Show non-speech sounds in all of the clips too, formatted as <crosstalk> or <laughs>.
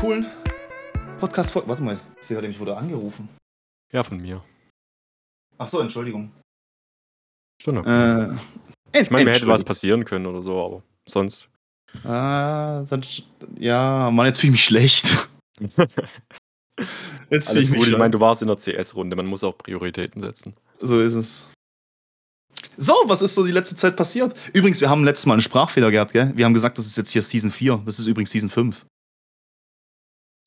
coolen Podcast-Folge. Warte mal, ich sehe gerade, ich wurde angerufen. Ja, von mir. Ach so, Entschuldigung. Okay. Äh, ich meine, mir hätte was passieren können oder so, aber sonst. Ah, dann, ja, Mann, jetzt fühle ich mich schlecht. <laughs> jetzt Alles ich gut, ich meine, du warst in der CS-Runde, man muss auch Prioritäten setzen. So ist es. So, was ist so die letzte Zeit passiert? Übrigens, wir haben letztes Mal einen Sprachfehler gehabt, gell? Wir haben gesagt, das ist jetzt hier Season 4. Das ist übrigens Season 5.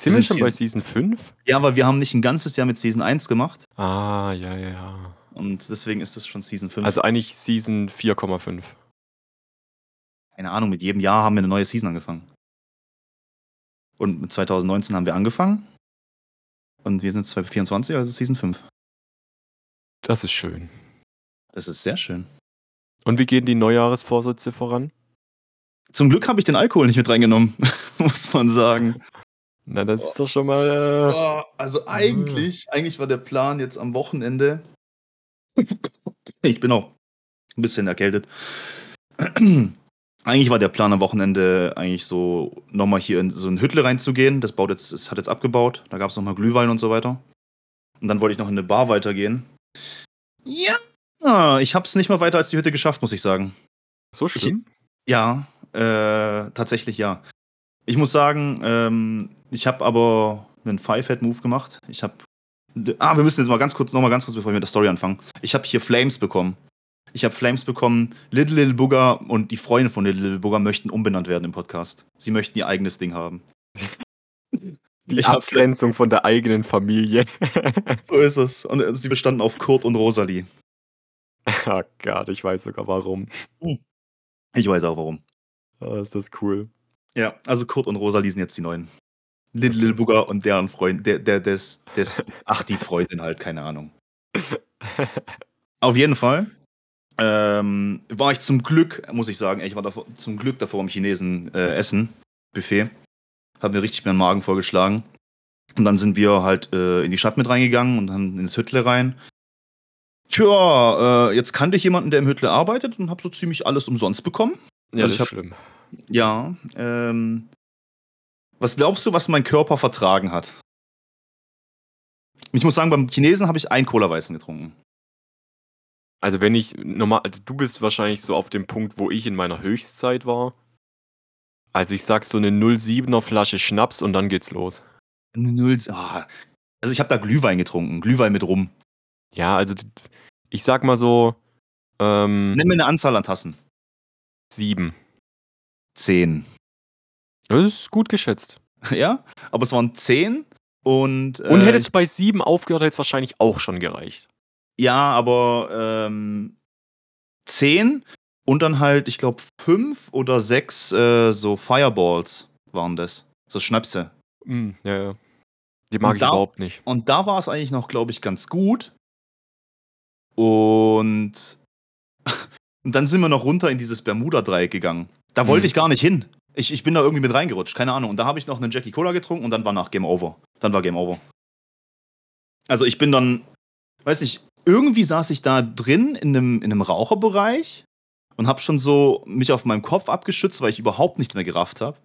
Sind wir schon bei Season 5? Ja, aber wir haben nicht ein ganzes Jahr mit Season 1 gemacht. Ah, ja, ja, ja. Und deswegen ist das schon Season 5. Also eigentlich Season 4,5. Keine Ahnung, mit jedem Jahr haben wir eine neue Season angefangen. Und mit 2019 haben wir angefangen. Und wir sind 2024, also Season 5. Das ist schön. Das ist sehr schön. Und wie gehen die Neujahresvorsätze voran? Zum Glück habe ich den Alkohol nicht mit reingenommen, <laughs> muss man sagen. Na, das oh. ist doch schon mal. Äh... Oh, also eigentlich, mhm. eigentlich war der Plan jetzt am Wochenende. ich bin auch ein bisschen erkältet. eigentlich war der Plan am Wochenende eigentlich so nochmal hier in so ein Hüttle reinzugehen. Das baut jetzt, das hat jetzt abgebaut. Da gab es nochmal Glühwein und so weiter. Und dann wollte ich noch in eine Bar weitergehen. Ja, Ah, ich habe es nicht mal weiter als die Hütte geschafft, muss ich sagen. So schlimm? Ich, ja, äh, tatsächlich ja. Ich muss sagen, ähm, ich habe aber einen Five-Head-Move gemacht. Ich habe. Ah, wir müssen jetzt mal ganz kurz, noch mal ganz kurz, bevor wir mit der Story anfangen. Ich habe hier Flames bekommen. Ich habe Flames bekommen. Little Little Booger und die Freunde von Little Little Booger möchten umbenannt werden im Podcast. Sie möchten ihr eigenes Ding haben. Die ich Abgrenzung von der eigenen Familie. <laughs> so ist es. Und sie bestanden auf Kurt und Rosalie. Oh Gott, ich weiß sogar warum. Ich weiß auch warum. Oh, ist das cool. Ja, also Kurt und Rosa lesen jetzt die neuen. Little, Little Booger und deren Freund, der, der, des, des, ach, die Freundin halt, keine Ahnung. Auf jeden Fall ähm, war ich zum Glück, muss ich sagen, ich war davor, zum Glück davor am Chinesen äh, Essen, Buffet. Hat mir richtig meinen Magen vorgeschlagen. Und dann sind wir halt äh, in die Stadt mit reingegangen und dann ins Hüttle rein. Tja, äh, jetzt kannte ich jemanden, der im Hüttle arbeitet und habe so ziemlich alles umsonst bekommen. Ja, also das ist hab, schlimm. Ja, ähm, was glaubst du, was mein Körper vertragen hat? Ich muss sagen, beim Chinesen habe ich ein Cola-Weißen getrunken. Also wenn ich normal, also du bist wahrscheinlich so auf dem Punkt, wo ich in meiner Höchstzeit war. Also ich sag so eine 07er Flasche Schnaps und dann geht's los. Eine 0, ah, also ich habe da Glühwein getrunken, Glühwein mit Rum. Ja, also ich sag mal so. Ähm, Nenn mir eine Anzahl an Tassen. Sieben. Zehn. Das ist gut geschätzt. Ja, aber es waren zehn und. Äh, und hättest du bei sieben aufgehört, hätte es wahrscheinlich auch schon gereicht. Ja, aber ähm, zehn und dann halt, ich glaube, fünf oder sechs äh, so Fireballs waren das. So Schnäpse. Mm, ja, ja. Die mag und ich da, überhaupt nicht. Und da war es eigentlich noch, glaube ich, ganz gut. Und, <laughs> und dann sind wir noch runter in dieses Bermuda-Dreieck gegangen. Da wollte mhm. ich gar nicht hin. Ich, ich bin da irgendwie mit reingerutscht, keine Ahnung. Und da habe ich noch einen Jackie Cola getrunken und dann war nach Game Over. Dann war Game Over. Also ich bin dann, weiß nicht, irgendwie saß ich da drin in einem, in einem Raucherbereich und habe schon so mich auf meinem Kopf abgeschützt, weil ich überhaupt nichts mehr gerafft habe.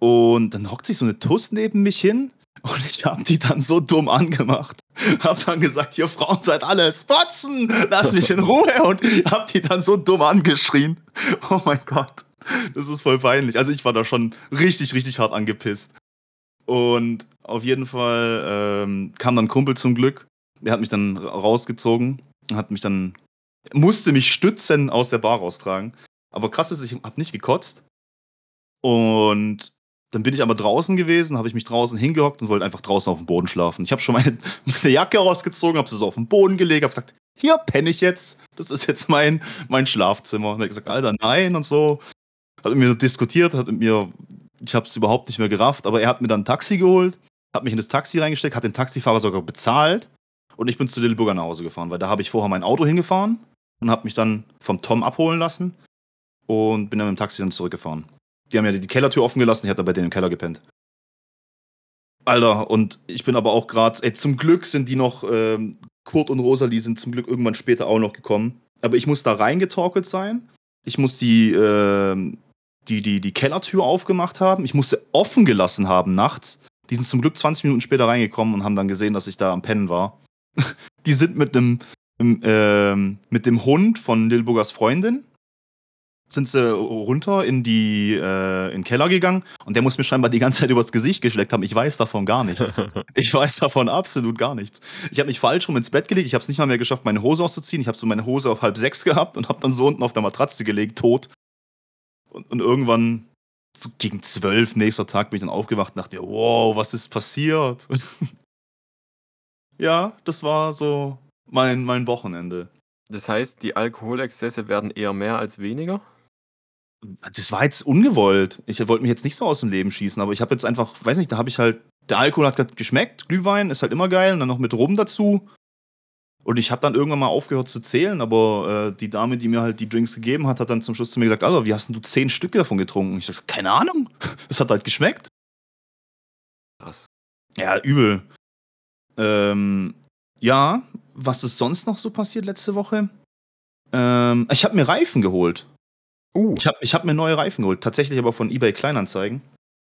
Und dann hockt sich so eine Tuss neben mich hin und ich habe die dann so dumm angemacht. Hab dann gesagt, ihr Frauen seid alles Fotzen, lass mich in Ruhe. Und hab die dann so dumm angeschrien. Oh mein Gott, das ist voll peinlich. Also ich war da schon richtig, richtig hart angepisst. Und auf jeden Fall ähm, kam dann ein Kumpel zum Glück. Der hat mich dann rausgezogen, hat mich dann, musste mich stützen aus der Bar raustragen. Aber krass ist, ich hab nicht gekotzt. Und dann bin ich aber draußen gewesen, habe ich mich draußen hingehockt und wollte einfach draußen auf dem Boden schlafen. Ich habe schon meine, <laughs> meine Jacke rausgezogen, habe sie so auf den Boden gelegt, habe gesagt, hier penne ich jetzt. Das ist jetzt mein, mein Schlafzimmer. Und er hat gesagt, Alter, nein und so. Hat mit mir diskutiert, hat mit mir, ich habe es überhaupt nicht mehr gerafft, aber er hat mir dann ein Taxi geholt, hat mich in das Taxi reingesteckt, hat den Taxifahrer sogar bezahlt und ich bin zu Lilleburger nach Hause gefahren, weil da habe ich vorher mein Auto hingefahren und habe mich dann vom Tom abholen lassen und bin dann mit dem Taxi dann zurückgefahren. Die haben ja die Kellertür offen gelassen, ich hatte bei denen im Keller gepennt. Alter, und ich bin aber auch gerade, ey, zum Glück sind die noch, ähm, Kurt und Rosalie sind zum Glück irgendwann später auch noch gekommen. Aber ich muss da reingetorkelt sein. Ich muss die, ähm, die, die die Kellertür aufgemacht haben. Ich musste offen gelassen haben nachts. Die sind zum Glück 20 Minuten später reingekommen und haben dann gesehen, dass ich da am Pennen war. <laughs> die sind mit dem, ähm, mit dem Hund von Lilburgers Freundin sind sie runter in die äh, in den Keller gegangen und der muss mir scheinbar die ganze Zeit übers Gesicht geschleckt haben. Ich weiß davon gar nichts. <laughs> ich weiß davon absolut gar nichts. Ich habe mich falsch rum ins Bett gelegt. Ich habe es nicht mal mehr geschafft, meine Hose auszuziehen. Ich habe so meine Hose auf halb sechs gehabt und habe dann so unten auf der Matratze gelegt, tot. Und, und irgendwann so gegen zwölf nächster Tag bin ich dann aufgewacht und dachte mir, wow, was ist passiert? <laughs> ja, das war so mein, mein Wochenende. Das heißt, die Alkoholexzesse werden eher mehr als weniger? Das war jetzt ungewollt. Ich wollte mich jetzt nicht so aus dem Leben schießen, aber ich habe jetzt einfach, weiß nicht, da habe ich halt, der Alkohol hat grad geschmeckt, Glühwein ist halt immer geil und dann noch mit Rum dazu. Und ich habe dann irgendwann mal aufgehört zu zählen, aber äh, die Dame, die mir halt die Drinks gegeben hat, hat dann zum Schluss zu mir gesagt, Alter, wie hast denn du zehn Stücke davon getrunken? Ich so, keine Ahnung. <laughs> Es hat halt geschmeckt. Krass. Ja, übel. Ähm, ja, was ist sonst noch so passiert letzte Woche? Ähm, ich habe mir Reifen geholt. Uh, Ich habe ich hab mir neue Reifen geholt. Tatsächlich aber von eBay Kleinanzeigen.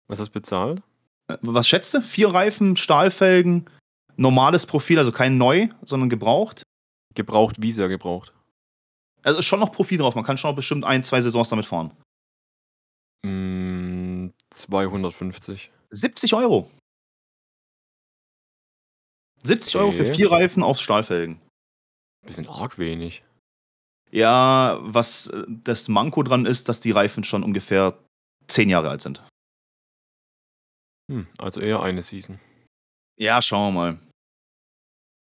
was hast du bezahlt? Äh, Was schätzt du? Vier Reifen, Stahlfelgen, normales Profil, also kein neu, sondern gebraucht. Gebraucht, wie sehr gebraucht? Also ist schon noch Profil drauf. Man kann schon noch bestimmt ein, zwei Saisons damit fahren. Mm, 250. 70 Euro. 70 Euro für Okay. vier Reifen auf Stahlfelgen. Bisschen arg wenig. Ja, was äh, das Manko dran ist, dass die Reifen schon ungefähr zehn Jahre alt sind. Hm, also eher eine Season. Ja, schauen wir mal.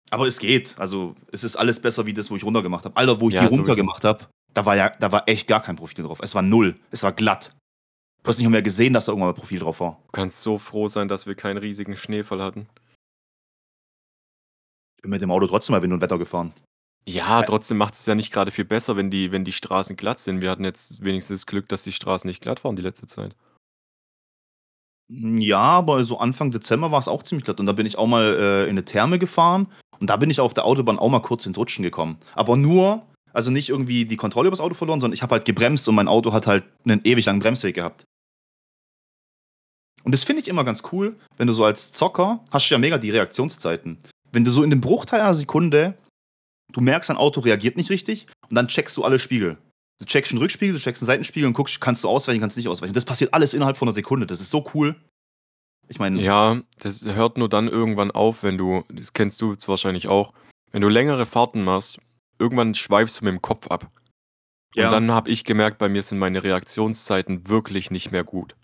Aber es geht. Also, es ist alles besser wie das, wo ich runtergemacht habe. Alter, wo ich Ja, die runtergemacht habe, da war ja, da war echt gar kein Profil drauf. Es war null. Es war glatt. Du hast nicht mehr gesehen, dass da irgendwann mal Profil drauf war. Du kannst so froh sein, dass wir keinen riesigen Schneefall hatten. Ich bin mit dem Auto trotzdem mal Wind und Wetter gefahren. Ja, Äh. trotzdem macht es ja nicht gerade viel besser, wenn die, wenn die Straßen glatt sind. Wir hatten jetzt wenigstens Glück, dass die Straßen nicht glatt waren die letzte Zeit. Ja, aber so Anfang Dezember war es auch ziemlich glatt. Und da bin ich auch mal äh, in eine Therme gefahren. Und da bin ich auf der Autobahn auch mal kurz ins Rutschen gekommen. Aber nur, also nicht irgendwie die Kontrolle über das Auto verloren, sondern ich habe halt gebremst und mein Auto hat halt einen ewig langen Bremsweg gehabt. Und das finde ich immer ganz cool, wenn du so als Zocker hast du ja mega die Reaktionszeiten. Wenn du so in dem Bruchteil einer Sekunde, du merkst, dein Auto reagiert nicht richtig und dann checkst du alle Spiegel. Du checkst einen Rückspiegel, du checkst einen Seitenspiegel und guckst, kannst du ausweichen, kannst du nicht ausweichen. Das passiert alles innerhalb von einer Sekunde. Das ist so cool. Ich meine, Ja, das hört nur dann irgendwann auf, wenn du, das kennst du wahrscheinlich auch, wenn du längere Fahrten machst, irgendwann schweifst du mit dem Kopf ab. Und Ja. dann habe ich gemerkt, bei mir sind meine Reaktionszeiten wirklich nicht mehr gut.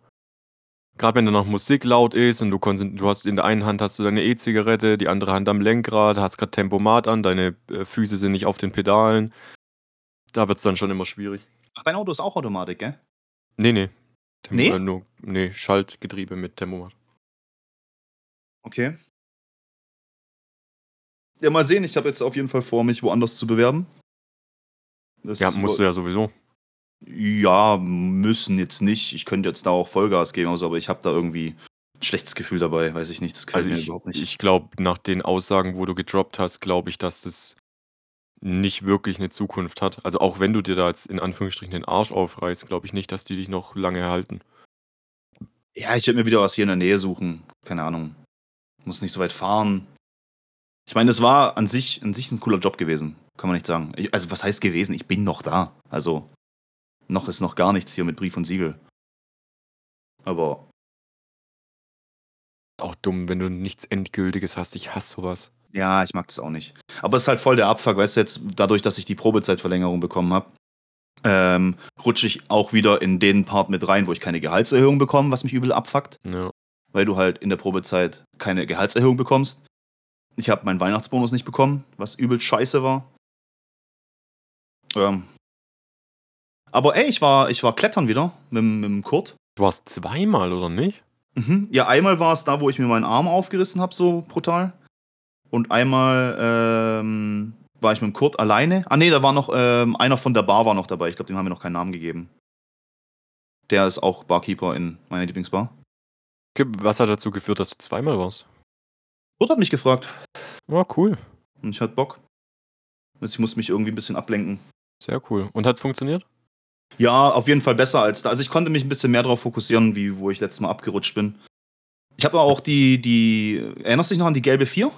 Gerade wenn dann noch Musik laut ist und du, du hast in der einen Hand hast du deine E-Zigarette, die andere Hand am Lenkrad, hast gerade Tempomat an, deine äh, Füße sind nicht auf den Pedalen. Da wird es dann schon immer schwierig. Ach, dein Auto ist auch Automatik, gell? Nee, nee. Tempo, Nee? Äh, nur, nee, Schaltgetriebe mit Tempomat. Okay. Ja, mal sehen. Ich habe jetzt auf jeden Fall vor, mich woanders zu bewerben. Das Ja, musst du ja sowieso. Ja, müssen jetzt nicht. Ich könnte jetzt da auch Vollgas geben, also, aber ich habe da irgendwie ein schlechtes Gefühl dabei. Weiß ich nicht. Das gefällt Also mir ich, überhaupt nicht. ich glaube, nach den Aussagen, wo du gedroppt hast, glaube ich, dass das nicht wirklich eine Zukunft hat. Also auch wenn du dir da jetzt in Anführungsstrichen den Arsch aufreißt, glaube ich nicht, dass die dich noch lange erhalten. ja, ich werde mir wieder was hier in der Nähe suchen. Keine Ahnung. Muss nicht so weit fahren. Ich meine, es war an sich, an sich ein cooler Job gewesen. Kann man nicht sagen. Ich, also, was heißt gewesen? Ich bin noch da. Also, noch ist noch gar nichts hier mit Brief und Siegel. Aber Auch dumm, wenn du nichts Endgültiges hast. Ich hasse sowas. Ja, ich mag das auch nicht. Aber es ist halt voll der Abfuck, weißt du, jetzt dadurch, dass ich die Probezeitverlängerung bekommen habe, ähm, rutsche ich auch wieder in den Part mit rein, wo ich keine Gehaltserhöhung bekomme, was mich übel abfuckt, Ja. weil du halt in der Probezeit keine Gehaltserhöhung bekommst. Ich habe meinen Weihnachtsbonus nicht bekommen, was übel scheiße war. Ähm. Aber ey, ich war, ich war klettern wieder mit, dem- mit dem Kurt. Du warst zweimal, oder nicht? Mhm. Ja, einmal war es da, wo ich mir meinen Arm aufgerissen habe, so brutal. Und einmal ähm, war ich mit dem Kurt alleine. Ah nee, da war noch ähm, einer von der Bar war noch dabei. Ich glaube, dem haben wir noch keinen Namen gegeben. Der ist auch Barkeeper in meiner Lieblingsbar. Okay, was hat dazu geführt, dass du zweimal warst? Kurt hat mich gefragt Ja, cool. und ich hatte Bock. Ich muss mich irgendwie ein bisschen ablenken. Sehr cool. Und hat es funktioniert? Ja, auf jeden Fall besser als da. Also ich konnte mich ein bisschen mehr darauf fokussieren, wie wo ich letztes Mal abgerutscht bin. Ich habe auch die, die. Erinnerst du dich noch an die gelbe 4?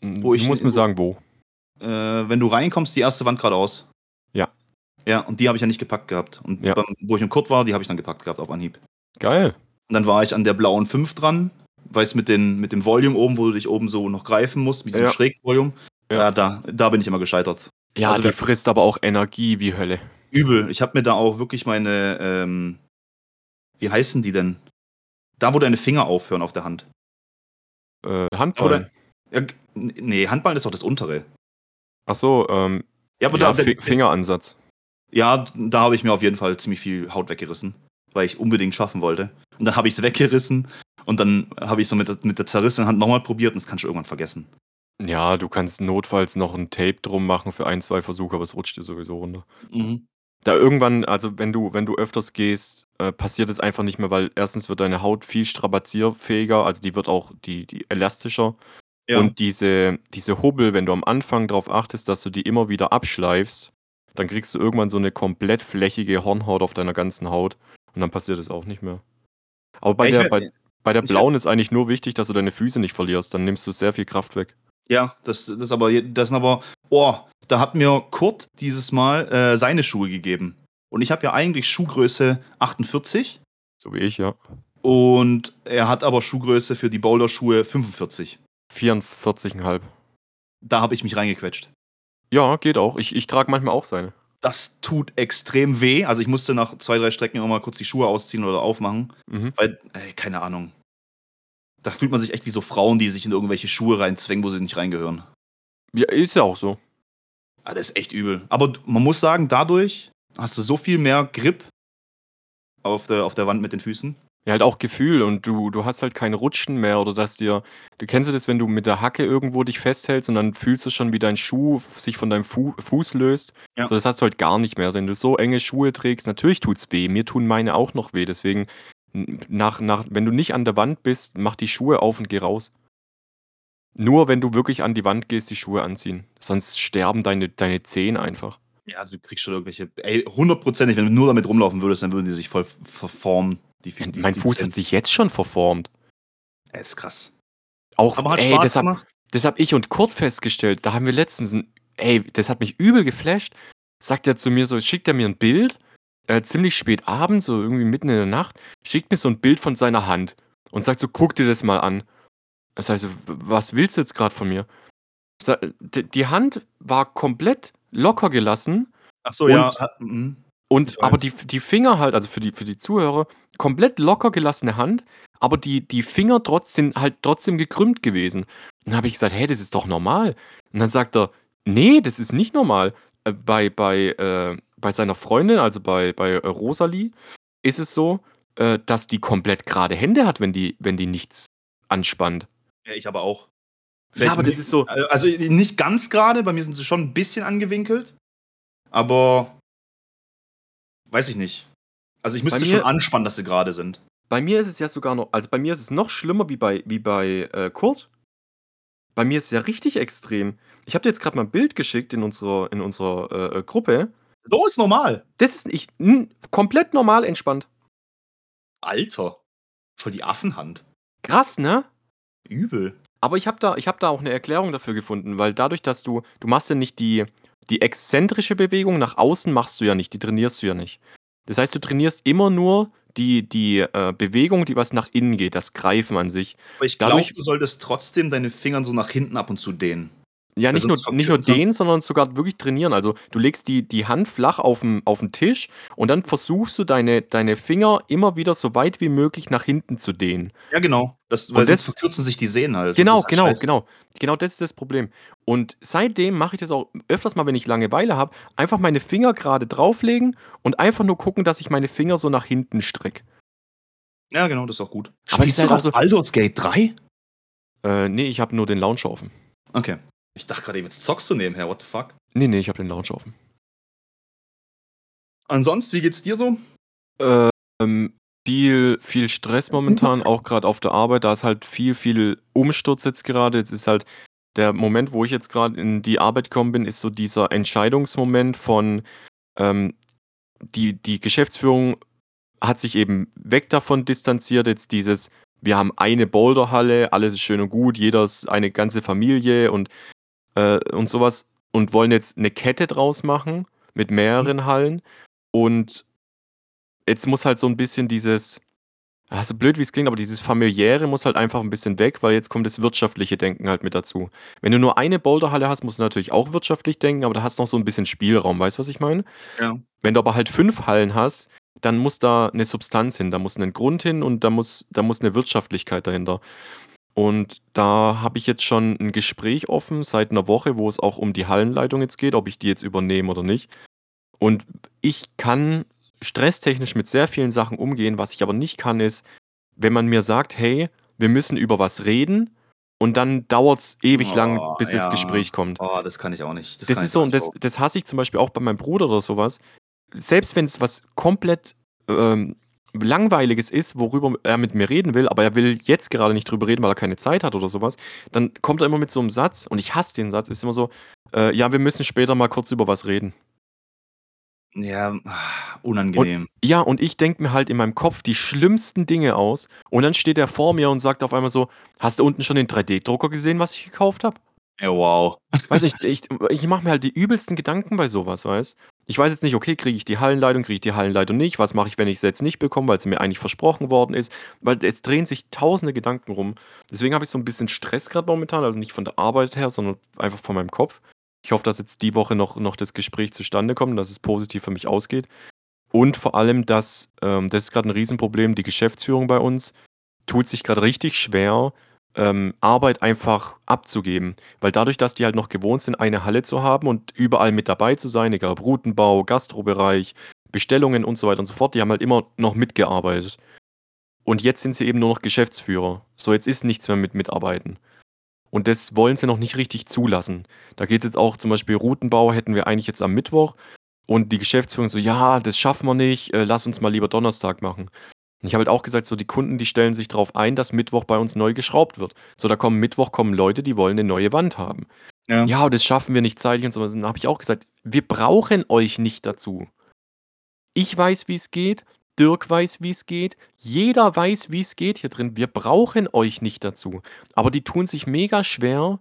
Wo du ich, musst mir sagen, wo. Äh, wenn du reinkommst, die erste Wand geradeaus. Ja. Ja, und die habe ich ja nicht gepackt gehabt. Und ja. beim, wo ich im Kurt war, die habe ich dann gepackt gehabt auf Anhieb. Geil. Und dann war ich an der blauen 5 dran, weißt mit, den, mit dem Volume oben, wo du dich oben so noch greifen musst, mit diesem ja. Schrägvolume. Ja. ja, da, da bin ich immer gescheitert. Ja, also die frisst aber auch Energie wie Hölle. Übel. Ich habe mir da auch wirklich meine, ähm, wie heißen die denn? Da, wo deine Finger aufhören auf der Hand. Äh, Handballen. Ja, nee, Handballen ist doch das untere. Ach so, ähm, ja, aber ja, da, der, Fingeransatz. Ja, da habe ich mir auf jeden Fall ziemlich viel Haut weggerissen, weil ich unbedingt schaffen wollte. Und dann habe ich es weggerissen und dann habe ich so mit, mit der zerrissenen Hand nochmal probiert und das kannst du irgendwann vergessen. Ja, du kannst notfalls noch ein Tape drum machen für ein, zwei Versuche, aber es rutscht dir sowieso runter. Mhm. Da irgendwann, also wenn du, wenn du öfters gehst, äh, passiert es einfach nicht mehr, weil erstens wird deine Haut viel strapazierfähiger, also die wird auch die, die elastischer. Ja. Und diese, diese Hubbel, wenn du am Anfang darauf achtest, dass du die immer wieder abschleifst, dann kriegst du irgendwann so eine komplett flächige Hornhaut auf deiner ganzen Haut und dann passiert es auch nicht mehr. Aber bei, ja, der, bei, bei der blauen ist eigentlich nur wichtig, dass du deine Füße nicht verlierst, dann nimmst du sehr viel Kraft weg. Ja, das, das aber, das sind aber, oh, da hat mir Kurt dieses Mal äh, seine Schuhe gegeben. Und ich habe ja eigentlich Schuhgröße 48. So wie ich, ja. Und er hat aber Schuhgröße für die Boulder-Schuhe 45. 44,5. Da habe ich mich reingequetscht. Ja, geht auch. Ich, ich trage manchmal auch seine. Das tut extrem weh. Also ich musste nach zwei, drei Strecken immer mal kurz die Schuhe ausziehen oder aufmachen. Mhm. Weil, ey, keine Ahnung. Da fühlt man sich echt wie so Frauen, die sich in irgendwelche Schuhe reinzwängen, wo sie nicht reingehören. Ja, ist ja auch so. Ah, das ist echt übel. Aber man muss sagen, dadurch hast du so viel mehr Grip auf der, auf der Wand mit den Füßen. Ja, halt auch Gefühl und du, du hast halt kein Rutschen mehr oder dass dir. Du kennst du das, wenn du mit der Hacke irgendwo dich festhältst und dann fühlst du schon, wie dein Schuh sich von deinem Fu Fuß löst. Ja. So, das hast du halt gar nicht mehr. Wenn du so enge Schuhe trägst, natürlich tut's weh. Mir tun meine auch noch weh. Deswegen nach, nach, wenn du nicht an der Wand bist, mach die Schuhe auf und geh raus. Nur wenn du wirklich an die Wand gehst, die Schuhe anziehen. Sonst sterben deine, deine Zehen einfach. Ja, du kriegst schon irgendwelche. Ey, hundertprozentig, wenn du nur damit rumlaufen würdest, dann würden die sich voll verformen. Die, die, mein Fuß hat sich jetzt schon verformt. Das ist krass. Auch, Aber hat ey, Spaß das hab, das hab ich und Kurt festgestellt. Da haben wir letztens ein, ey, das hat mich übel geflasht. Sagt er zu mir so, schickt er mir ein Bild äh, ziemlich spät abends, so irgendwie mitten in der Nacht, schickt mir so ein Bild von seiner Hand und sagt so, guck dir das mal an. Das heißt, was willst du jetzt gerade von mir? Die Hand war komplett locker gelassen. Ach so, und, ja. Mhm. Und aber die, die Finger halt, also für die, für die Zuhörer, komplett locker gelassene Hand, aber die, die Finger trotzdem halt trotzdem gekrümmt gewesen. Und dann habe ich gesagt, hey, das ist doch normal. Und dann sagt er, nee, das ist nicht normal. Äh, bei, bei, äh, bei seiner Freundin, also bei, bei äh, Rosalie, ist es so, äh, dass die komplett gerade Hände hat, wenn die, wenn die nichts anspannt. Ja, ich aber auch. Vielleicht ja, aber das ist so. Äh, also nicht ganz gerade, bei mir sind sie schon ein bisschen angewinkelt. Aber weiß ich nicht. Also ich müsste mir, schon anspannen, dass sie gerade sind. Bei mir ist es ja sogar noch, also bei mir ist es noch schlimmer wie bei, wie bei äh, Kurt. Bei mir ist es ja richtig extrem. Ich habe dir jetzt gerade mal ein Bild geschickt in unserer, in unserer äh, äh Gruppe. So ist normal. Das ist ich, komplett normal entspannt. Alter. Voll die Affenhand. Krass, ne? Übel. Aber ich habe da, hab da auch eine Erklärung dafür gefunden, weil dadurch, dass du, du machst ja nicht die, die exzentrische Bewegung nach außen machst du ja nicht, die trainierst du ja nicht. Das heißt, du trainierst immer nur die, die äh, Bewegung, die was nach innen geht, das Greifen an sich. Aber ich glaube, du solltest trotzdem deine Finger so nach hinten ab und zu dehnen. Ja, nicht nur, nicht nur den, sondern sogar wirklich trainieren. Also du legst die, die Hand flach auf den, auf den Tisch und dann versuchst du deine, deine Finger immer wieder so weit wie möglich nach hinten zu dehnen. Ja, genau. Das, weil das, verkürzen sich die Sehnen halt. Genau, halt genau, scheiße. genau. Genau das ist das Problem. Und seitdem mache ich das auch öfters mal, wenn ich Langeweile habe, einfach meine Finger gerade drauflegen und einfach nur gucken, dass ich meine Finger so nach hinten strecke. Ja, genau, das ist auch gut. Aber Spielst du halt so Baldur's Gate 3? Äh, nee, ich habe nur den Launcher offen. Okay. Ich dachte gerade, jetzt zockst du nebenher, what the fuck? Nee, nee, ich habe den Launcher offen. Ansonsten, wie geht's dir so? Ähm, viel, viel Stress momentan, <laughs> auch gerade auf der Arbeit. Da ist halt viel, viel Umsturz jetzt gerade. Jetzt ist halt der Moment, wo ich jetzt gerade in die Arbeit gekommen bin, ist so dieser Entscheidungsmoment von, ähm, die, die Geschäftsführung hat sich eben weg davon distanziert, jetzt dieses, wir haben eine Boulderhalle, alles ist schön und gut, jeder ist eine ganze Familie und, äh, und sowas und wollen jetzt eine Kette draus machen mit mehreren Hallen. Und jetzt muss halt so ein bisschen dieses, ja, so blöd wie es klingt, aber dieses familiäre muss halt einfach ein bisschen weg, weil jetzt kommt das wirtschaftliche Denken halt mit dazu. Wenn du nur eine Boulderhalle hast, musst du natürlich auch wirtschaftlich denken, aber da hast du noch so ein bisschen Spielraum, weißt du, was ich meine? Ja. Wenn du aber halt fünf Hallen hast, dann muss da eine Substanz hin, da muss ein Grund hin und da muss, da muss eine Wirtschaftlichkeit dahinter. Und da habe ich jetzt schon ein Gespräch offen seit einer Woche, wo es auch um die Hallenleitung jetzt geht, ob ich die jetzt übernehme oder nicht. Und ich kann stresstechnisch mit sehr vielen Sachen umgehen. Was ich aber nicht kann, ist, wenn man mir sagt, hey, wir müssen über was reden und dann dauert es ewig lang, Oh, bis das ja. Gespräch kommt. Oh, das kann ich auch nicht. Das kann ist so, und das, das hasse ich zum Beispiel auch bei meinem Bruder oder sowas. Selbst wenn es was komplett ähm, Langweiliges ist, worüber er mit mir reden will, aber er will jetzt gerade nicht drüber reden, weil er keine Zeit hat oder sowas, dann kommt er immer mit so einem Satz, und ich hasse den Satz, ist immer so, äh, ja, wir müssen später mal kurz über was reden. Ja, ah, unangenehm. Ja, und ich denke mir halt in meinem Kopf die schlimmsten Dinge aus, und dann steht er vor mir und sagt auf einmal so, hast du unten schon den 3D-Drucker gesehen, was ich gekauft habe? Ja, wow. Weißt du, ich, ich, ich mache mir halt die übelsten Gedanken bei sowas, weißt Ich weiß jetzt nicht, okay, kriege ich die Hallenleitung, kriege ich die Hallenleitung nicht, was mache ich, wenn ich sie jetzt nicht bekomme, weil sie mir eigentlich versprochen worden ist, weil es drehen sich tausende Gedanken rum. Deswegen habe ich so ein bisschen Stress gerade momentan, also nicht von der Arbeit her, sondern einfach von meinem Kopf. Ich hoffe, dass jetzt die Woche noch, noch das Gespräch zustande kommt, dass es positiv für mich ausgeht. Und vor allem, dass, ähm, das ist gerade ein Riesenproblem, die Geschäftsführung bei uns tut sich gerade richtig schwer, ähm, Arbeit einfach abzugeben. Weil dadurch, dass die halt noch gewohnt sind, eine Halle zu haben und überall mit dabei zu sein, egal Routenbau, Gastrobereich, Bestellungen und so weiter und so fort, die haben halt immer noch mitgearbeitet. Und jetzt sind sie eben nur noch Geschäftsführer. So, jetzt ist nichts mehr mit Mitarbeiten. Und das wollen sie noch nicht richtig zulassen. Da geht es jetzt auch zum Beispiel Routenbau, hätten wir eigentlich jetzt am Mittwoch. Und die Geschäftsführung so, ja, das schaffen wir nicht, äh, lass uns mal lieber Donnerstag machen. Und ich habe halt auch gesagt, so die Kunden, die stellen sich darauf ein, dass Mittwoch bei uns neu geschraubt wird. So, da kommen Mittwoch kommen Leute, die wollen eine neue Wand haben. Ja. Ja, das schaffen wir nicht zeitlich und so. Dann habe ich auch gesagt, wir brauchen euch nicht dazu. Ich weiß, wie es geht. Dirk weiß, wie es geht. Jeder weiß, wie es geht hier drin. Wir brauchen euch nicht dazu. Aber die tun sich mega schwer,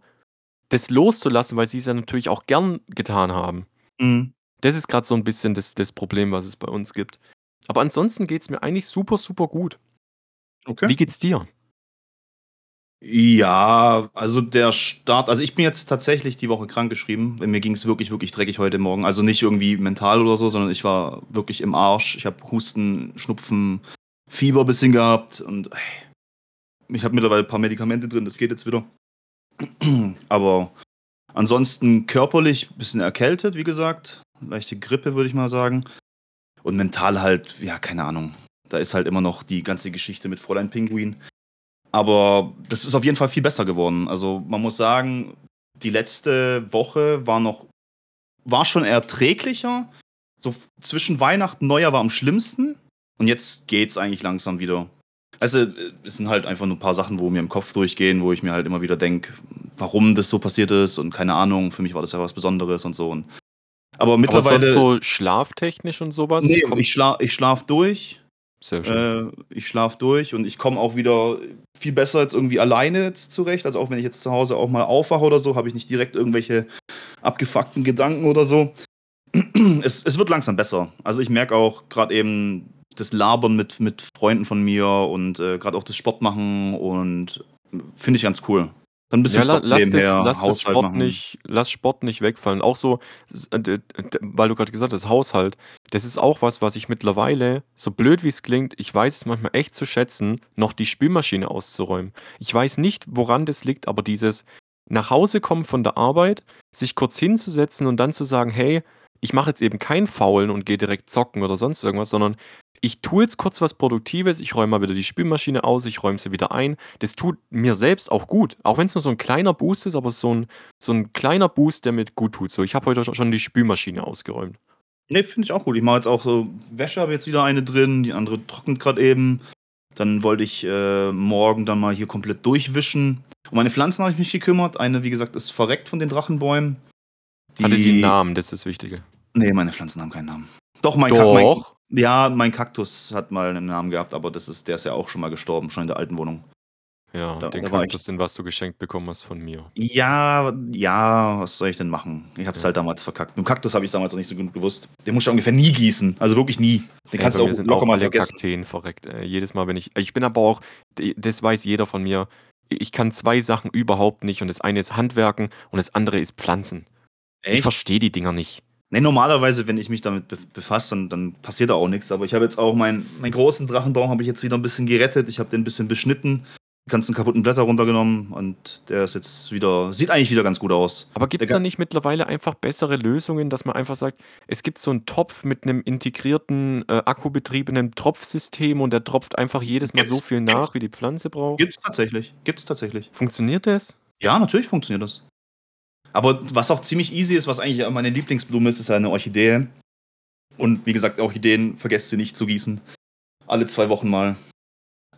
das loszulassen, weil sie es ja natürlich auch gern getan haben. Mhm. Das ist gerade so ein bisschen das, das Problem, was es bei uns gibt. Aber ansonsten geht es mir eigentlich super, super gut. Okay. Wie geht's dir? Ja, also der Start, also ich bin jetzt tatsächlich die Woche krankgeschrieben. Mir ging es wirklich, wirklich dreckig heute Morgen. Also nicht irgendwie mental oder so, sondern ich war wirklich im Arsch. Ich habe Husten, Schnupfen, Fieber ein bisschen gehabt und ey, ich habe mittlerweile ein paar Medikamente drin, das geht jetzt wieder. <clears throat> Aber ansonsten körperlich ein bisschen erkältet, wie gesagt. Leichte Grippe, würde ich mal sagen. Und mental halt, ja, keine Ahnung. Da ist halt immer noch die ganze Geschichte mit Fräulein Pinguin. Aber das ist auf jeden Fall viel besser geworden. Also man muss sagen, die letzte Woche war noch, war schon erträglicher. So zwischen Weihnachten Neujahr war am schlimmsten. Und jetzt geht's eigentlich langsam wieder. Also es sind halt einfach nur ein paar Sachen, wo mir im Kopf durchgehen, wo ich mir halt immer wieder denke, warum das so passiert ist und keine Ahnung, für mich war das ja was Besonderes und so. Und aber Aber mittlerweile. sonst so schlaftechnisch und sowas? nee, ich, schla ich schlaf durch. sehr schön. Äh, ich schlafe durch und ich komme auch wieder viel besser jetzt irgendwie alleine jetzt zurecht. Also auch wenn ich jetzt zu Hause auch mal aufwache oder so, habe ich nicht direkt irgendwelche abgefuckten Gedanken oder so. <clears throat> Es, es wird langsam besser. Also ich merke auch gerade eben das Labern mit, mit Freunden von mir und äh, gerade auch das Sport machen und finde ich ganz cool. Dann bisschen Ja, la, zocken lass, das, lass, das Sport machen. nicht, lass Sport nicht wegfallen. Auch so, äh, weil du gerade gesagt hast, Haushalt, das ist auch was, was ich mittlerweile, so blöd wie es klingt, ich weiß es manchmal echt zu schätzen, noch die Spülmaschine auszuräumen. Ich weiß nicht, woran das liegt, aber dieses nach Hause kommen von der Arbeit, sich kurz hinzusetzen und dann zu sagen, hey, ich mache jetzt eben kein Faulen und gehe direkt zocken oder sonst irgendwas, sondern ich tue jetzt kurz was Produktives, ich räume mal wieder die Spülmaschine aus, ich räume sie wieder ein. Das tut mir selbst auch gut. Auch wenn es nur so ein kleiner Boost ist, aber so ein, so ein kleiner Boost, der mir gut tut. So, ich habe heute schon die Spülmaschine ausgeräumt. Nee, finde ich auch gut. Ich mache jetzt auch so Wäsche, habe jetzt wieder eine drin, die andere trocknet gerade eben. Dann wollte ich äh, morgen dann mal hier komplett durchwischen. Um meine Pflanzen habe ich mich gekümmert. Eine, wie gesagt, ist verreckt von den Drachenbäumen. Hatte die einen Namen, das ist das Wichtige. Nee, meine Pflanzen haben keinen Namen. Doch, mein, Ka mein, Doch. Ja, mein Kaktus hat mal einen Namen gehabt, aber das ist, der ist ja auch schon mal gestorben, schon in der alten Wohnung. Ja, Da- den da war ich- Kaktus, den was du geschenkt bekommen hast von mir. Ja, ja, was soll ich denn machen? Ich hab's Ja. halt damals verkackt. Mit dem Kaktus habe ich damals noch nicht so gut gewusst. Den musst du ungefähr nie gießen. Also wirklich nie. Den Ey, kannst du auch sind locker auch mal vergessen. Kakteen verreckt. Ey. Jedes Mal, wenn ich. Ich bin aber auch, das weiß jeder von mir. Ich kann zwei Sachen überhaupt nicht und das eine ist Handwerken und das andere ist Pflanzen. Ich Echt? verstehe die Dinger nicht. Nee, normalerweise, wenn ich mich damit be befasse, dann, dann passiert da auch nichts. Aber ich habe jetzt auch meinen, meinen großen Drachenbaum habe ich jetzt wieder ein bisschen gerettet. Ich habe den ein bisschen beschnitten, die ganzen kaputten Blätter runtergenommen und der ist jetzt wieder, sieht eigentlich wieder ganz gut aus. Aber gibt es da nicht mittlerweile einfach bessere Lösungen, dass man einfach sagt, es gibt so einen Topf mit einem integrierten, äh, akkubetriebenen Tropfsystem und der tropft einfach jedes Mal so Gibt's- viel gibt's. nach, wie die Pflanze braucht? Gibt's tatsächlich. Gibt's tatsächlich. Funktioniert das? Ja, natürlich funktioniert das. Aber was auch ziemlich easy ist, was eigentlich meine Lieblingsblume ist, ist eine Orchidee. Und wie gesagt, Orchideen vergesst sie nicht zu gießen. Alle zwei Wochen mal.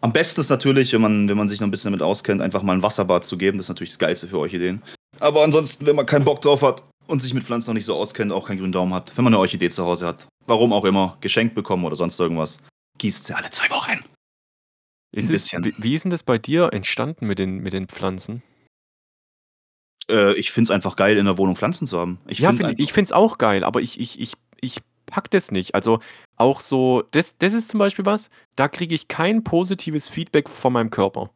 Am besten ist natürlich, wenn man, wenn man sich noch ein bisschen damit auskennt, einfach mal ein Wasserbad zu geben. Das ist natürlich das Geilste für Orchideen. Aber ansonsten, wenn man keinen Bock drauf hat und sich mit Pflanzen noch nicht so auskennt, auch keinen grünen Daumen hat, wenn man eine Orchidee zu Hause hat, warum auch immer, geschenkt bekommen oder sonst irgendwas, gießt sie alle zwei Wochen. Ist es, wie ist denn das bei dir entstanden mit den, mit den Pflanzen? Äh, ich finde es einfach geil, in der Wohnung Pflanzen zu haben. Ich ja, find ich finde es auch geil, aber ich, ich, ich, ich pack das nicht. Also auch so, das, das ist zum Beispiel was, da kriege ich kein positives Feedback von meinem Körper.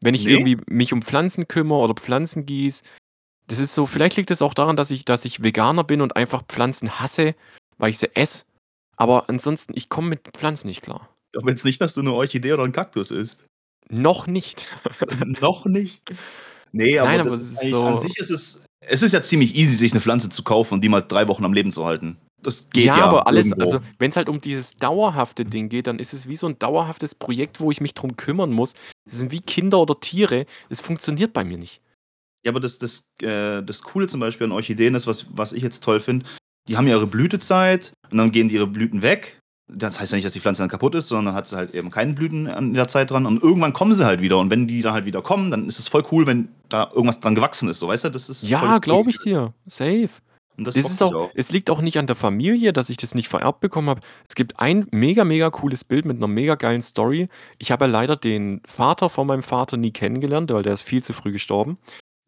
Wenn ich Nee? irgendwie mich um Pflanzen kümmere oder Pflanzen gieße, das ist so, vielleicht liegt es auch daran, dass ich, dass ich Veganer bin und einfach Pflanzen hasse, weil ich sie esse. Aber ansonsten, ich komme mit Pflanzen nicht klar. Aber jetzt nicht, dass du eine Orchidee oder ein Kaktus isst. Noch nicht. Noch nicht. <laughs> Nee, aber, Nein, aber es ist so- an sich ist es. Es ist ja ziemlich easy, sich eine Pflanze zu kaufen und die mal drei Wochen am Leben zu halten. Das geht ja. ja, aber alles, irgendwo. also wenn es halt um dieses dauerhafte Ding geht, dann ist es wie so ein dauerhaftes Projekt, wo ich mich drum kümmern muss. Das sind wie Kinder oder Tiere. Das funktioniert bei mir nicht. Ja, aber das, das, äh, das Coole zum Beispiel an Orchideen ist, was, was ich jetzt toll finde, die haben ja ihre Blütezeit und dann gehen die ihre Blüten weg. Das heißt ja nicht, dass die Pflanze dann kaputt ist, sondern dann hat sie halt eben keine Blüten an der Zeit dran und irgendwann kommen sie halt wieder. Und wenn die dann halt wieder kommen, dann ist es voll cool, wenn da irgendwas dran gewachsen ist. So, weißt du, das ist Ja, glaube ich dir. Safe. Und das, Das ist sich auch, es liegt auch nicht an der Familie, dass ich das nicht vererbt bekommen habe. Es gibt ein mega, mega cooles Bild mit einer mega geilen Story. Ich habe ja leider den Vater von meinem Vater nie kennengelernt, weil der ist viel zu früh gestorben.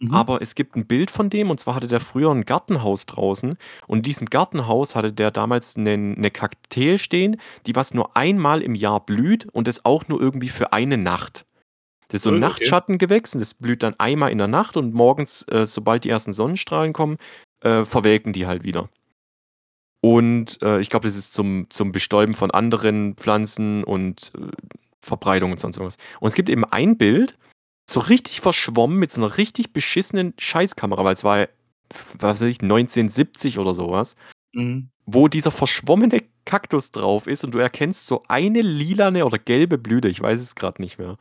Mhm. Aber es gibt ein Bild von dem, und zwar hatte der früher ein Gartenhaus draußen. Und in diesem Gartenhaus hatte der damals eine, eine Kaktee stehen, die was nur einmal im Jahr blüht und das auch nur irgendwie für eine Nacht. Das ist so ein Cool, okay. Nachtschattengewächs und das blüht dann einmal in der Nacht und morgens, äh, sobald die ersten Sonnenstrahlen kommen, äh, verwelken die halt wieder. Und äh, ich glaube, das ist zum, zum Bestäuben von anderen Pflanzen und äh, Verbreitung und sonst irgendwas. Und es gibt eben ein Bild, so richtig verschwommen mit so einer richtig beschissenen Scheißkamera, weil es war, was weiß ich, 1970 oder sowas, Mhm. wo dieser verschwommene Kaktus drauf ist und du erkennst so eine lilane oder gelbe Blüte, ich weiß es gerade nicht mehr.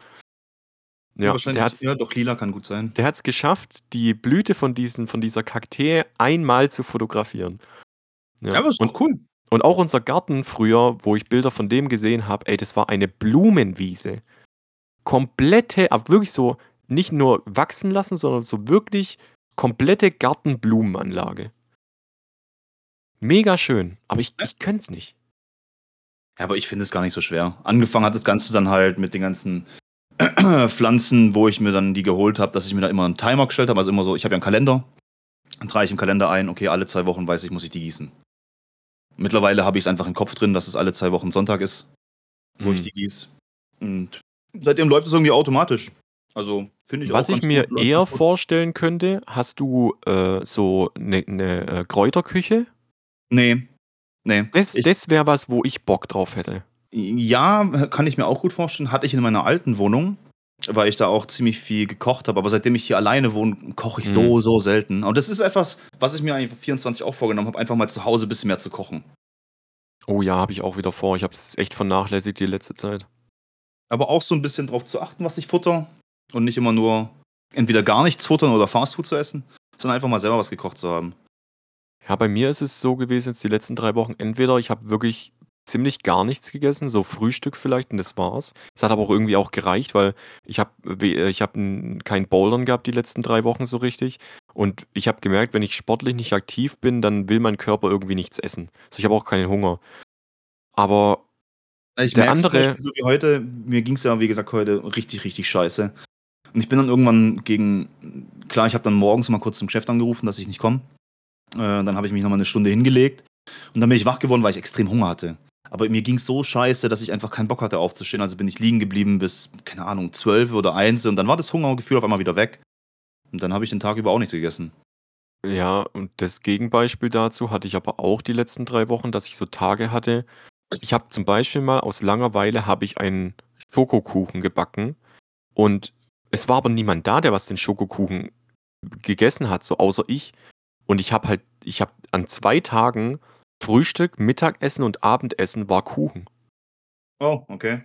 Ja, wahrscheinlich. der hat's, ja, doch, lila kann gut sein. der hat es geschafft, die Blüte von, diesen, von dieser Kaktee einmal zu fotografieren. Ja, aber ist und, doch cool. und auch unser Garten früher, wo ich Bilder von dem gesehen habe, ey, das war eine Blumenwiese. Komplette, aber wirklich so, nicht nur wachsen lassen, sondern so wirklich komplette Gartenblumenanlage. Mega schön, aber ich, ich könnte es nicht. Ja, aber ich finde es gar nicht so schwer. Angefangen hat das Ganze dann halt mit den ganzen <clears throat> Pflanzen, wo ich mir dann die geholt habe, dass ich mir da immer einen Timer gestellt habe. Also immer so, ich habe ja einen Kalender. Dann trage ich im Kalender ein, okay, alle zwei Wochen weiß ich, muss ich die gießen. Mittlerweile habe ich es einfach im Kopf drin, dass es alle zwei Wochen Sonntag ist, wo Hm. ich die gieße. Und seitdem läuft es irgendwie automatisch. Also finde ich Was auch ich mir gut, eher vorstellen könnte, hast du äh, so eine ne, äh, Kräuterküche? Nee. Nee. Das, ich, das wäre was, wo ich Bock drauf hätte. Ja, kann ich mir auch gut vorstellen. Hatte ich in meiner alten Wohnung, weil ich da auch ziemlich viel gekocht habe. Aber seitdem ich hier alleine wohne, koche ich so, Mhm. so selten. Und das ist etwas, was ich mir eigentlich für 24 auch vorgenommen habe, einfach mal zu Hause ein bisschen mehr zu kochen. Oh ja, habe ich auch wieder vor. Ich habe es echt vernachlässigt die letzte Zeit. Aber auch so ein bisschen drauf zu achten, was ich futter. Und nicht immer nur entweder gar nichts futtern oder Fastfood zu essen, sondern einfach mal selber was gekocht zu haben. Ja, bei mir ist es so gewesen, jetzt die letzten drei Wochen, entweder ich habe wirklich ziemlich gar nichts gegessen, so Frühstück vielleicht und das war's. Es hat aber auch irgendwie auch gereicht, weil ich habe ich hab kein Bouldern gehabt die letzten drei Wochen so richtig. Und ich habe gemerkt, wenn ich sportlich nicht aktiv bin, dann will mein Körper irgendwie nichts essen. So, ich habe auch keinen Hunger. Aber Ich Der andere- Beispiel so wie heute, mir ging es ja, wie gesagt, heute richtig, richtig scheiße. Und ich bin dann irgendwann gegen, klar, ich habe dann morgens mal kurz zum Geschäft angerufen, dass ich nicht komme. Äh, dann habe ich mich nochmal eine Stunde hingelegt. Und dann bin ich wach geworden, weil ich extrem Hunger hatte. Aber mir ging es so scheiße, dass ich einfach keinen Bock hatte aufzustehen. Also bin ich liegen geblieben bis, keine Ahnung, 12 oder 1. Und dann war das Hungergefühl auf einmal wieder weg. Und dann habe ich den Tag über auch nichts gegessen. Ja, und das Gegenbeispiel dazu hatte ich aber auch die letzten drei Wochen, dass ich so Tage hatte. Ich habe zum Beispiel mal aus Langeweile habe ich einen Schokokuchen gebacken und es war aber niemand da, der was den Schokokuchen gegessen hat, so außer ich. Und ich habe halt, ich habe an zwei Tagen Frühstück, Mittagessen und Abendessen war Kuchen. Oh, okay.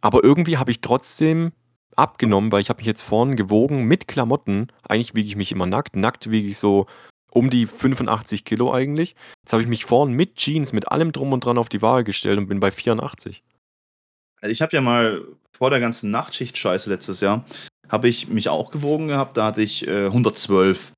Aber irgendwie habe ich trotzdem abgenommen, weil ich habe mich jetzt vorhin gewogen mit Klamotten. Eigentlich wiege ich mich immer nackt. Nackt wiege ich so um die 85 Kilo eigentlich. Jetzt habe ich mich vorhin mit Jeans, mit allem drum und dran auf die Waage gestellt und bin bei 84. Also ich habe ja mal vor der ganzen Nachtschicht-Scheiße letztes Jahr, habe ich mich auch gewogen gehabt, da hatte ich äh, 112.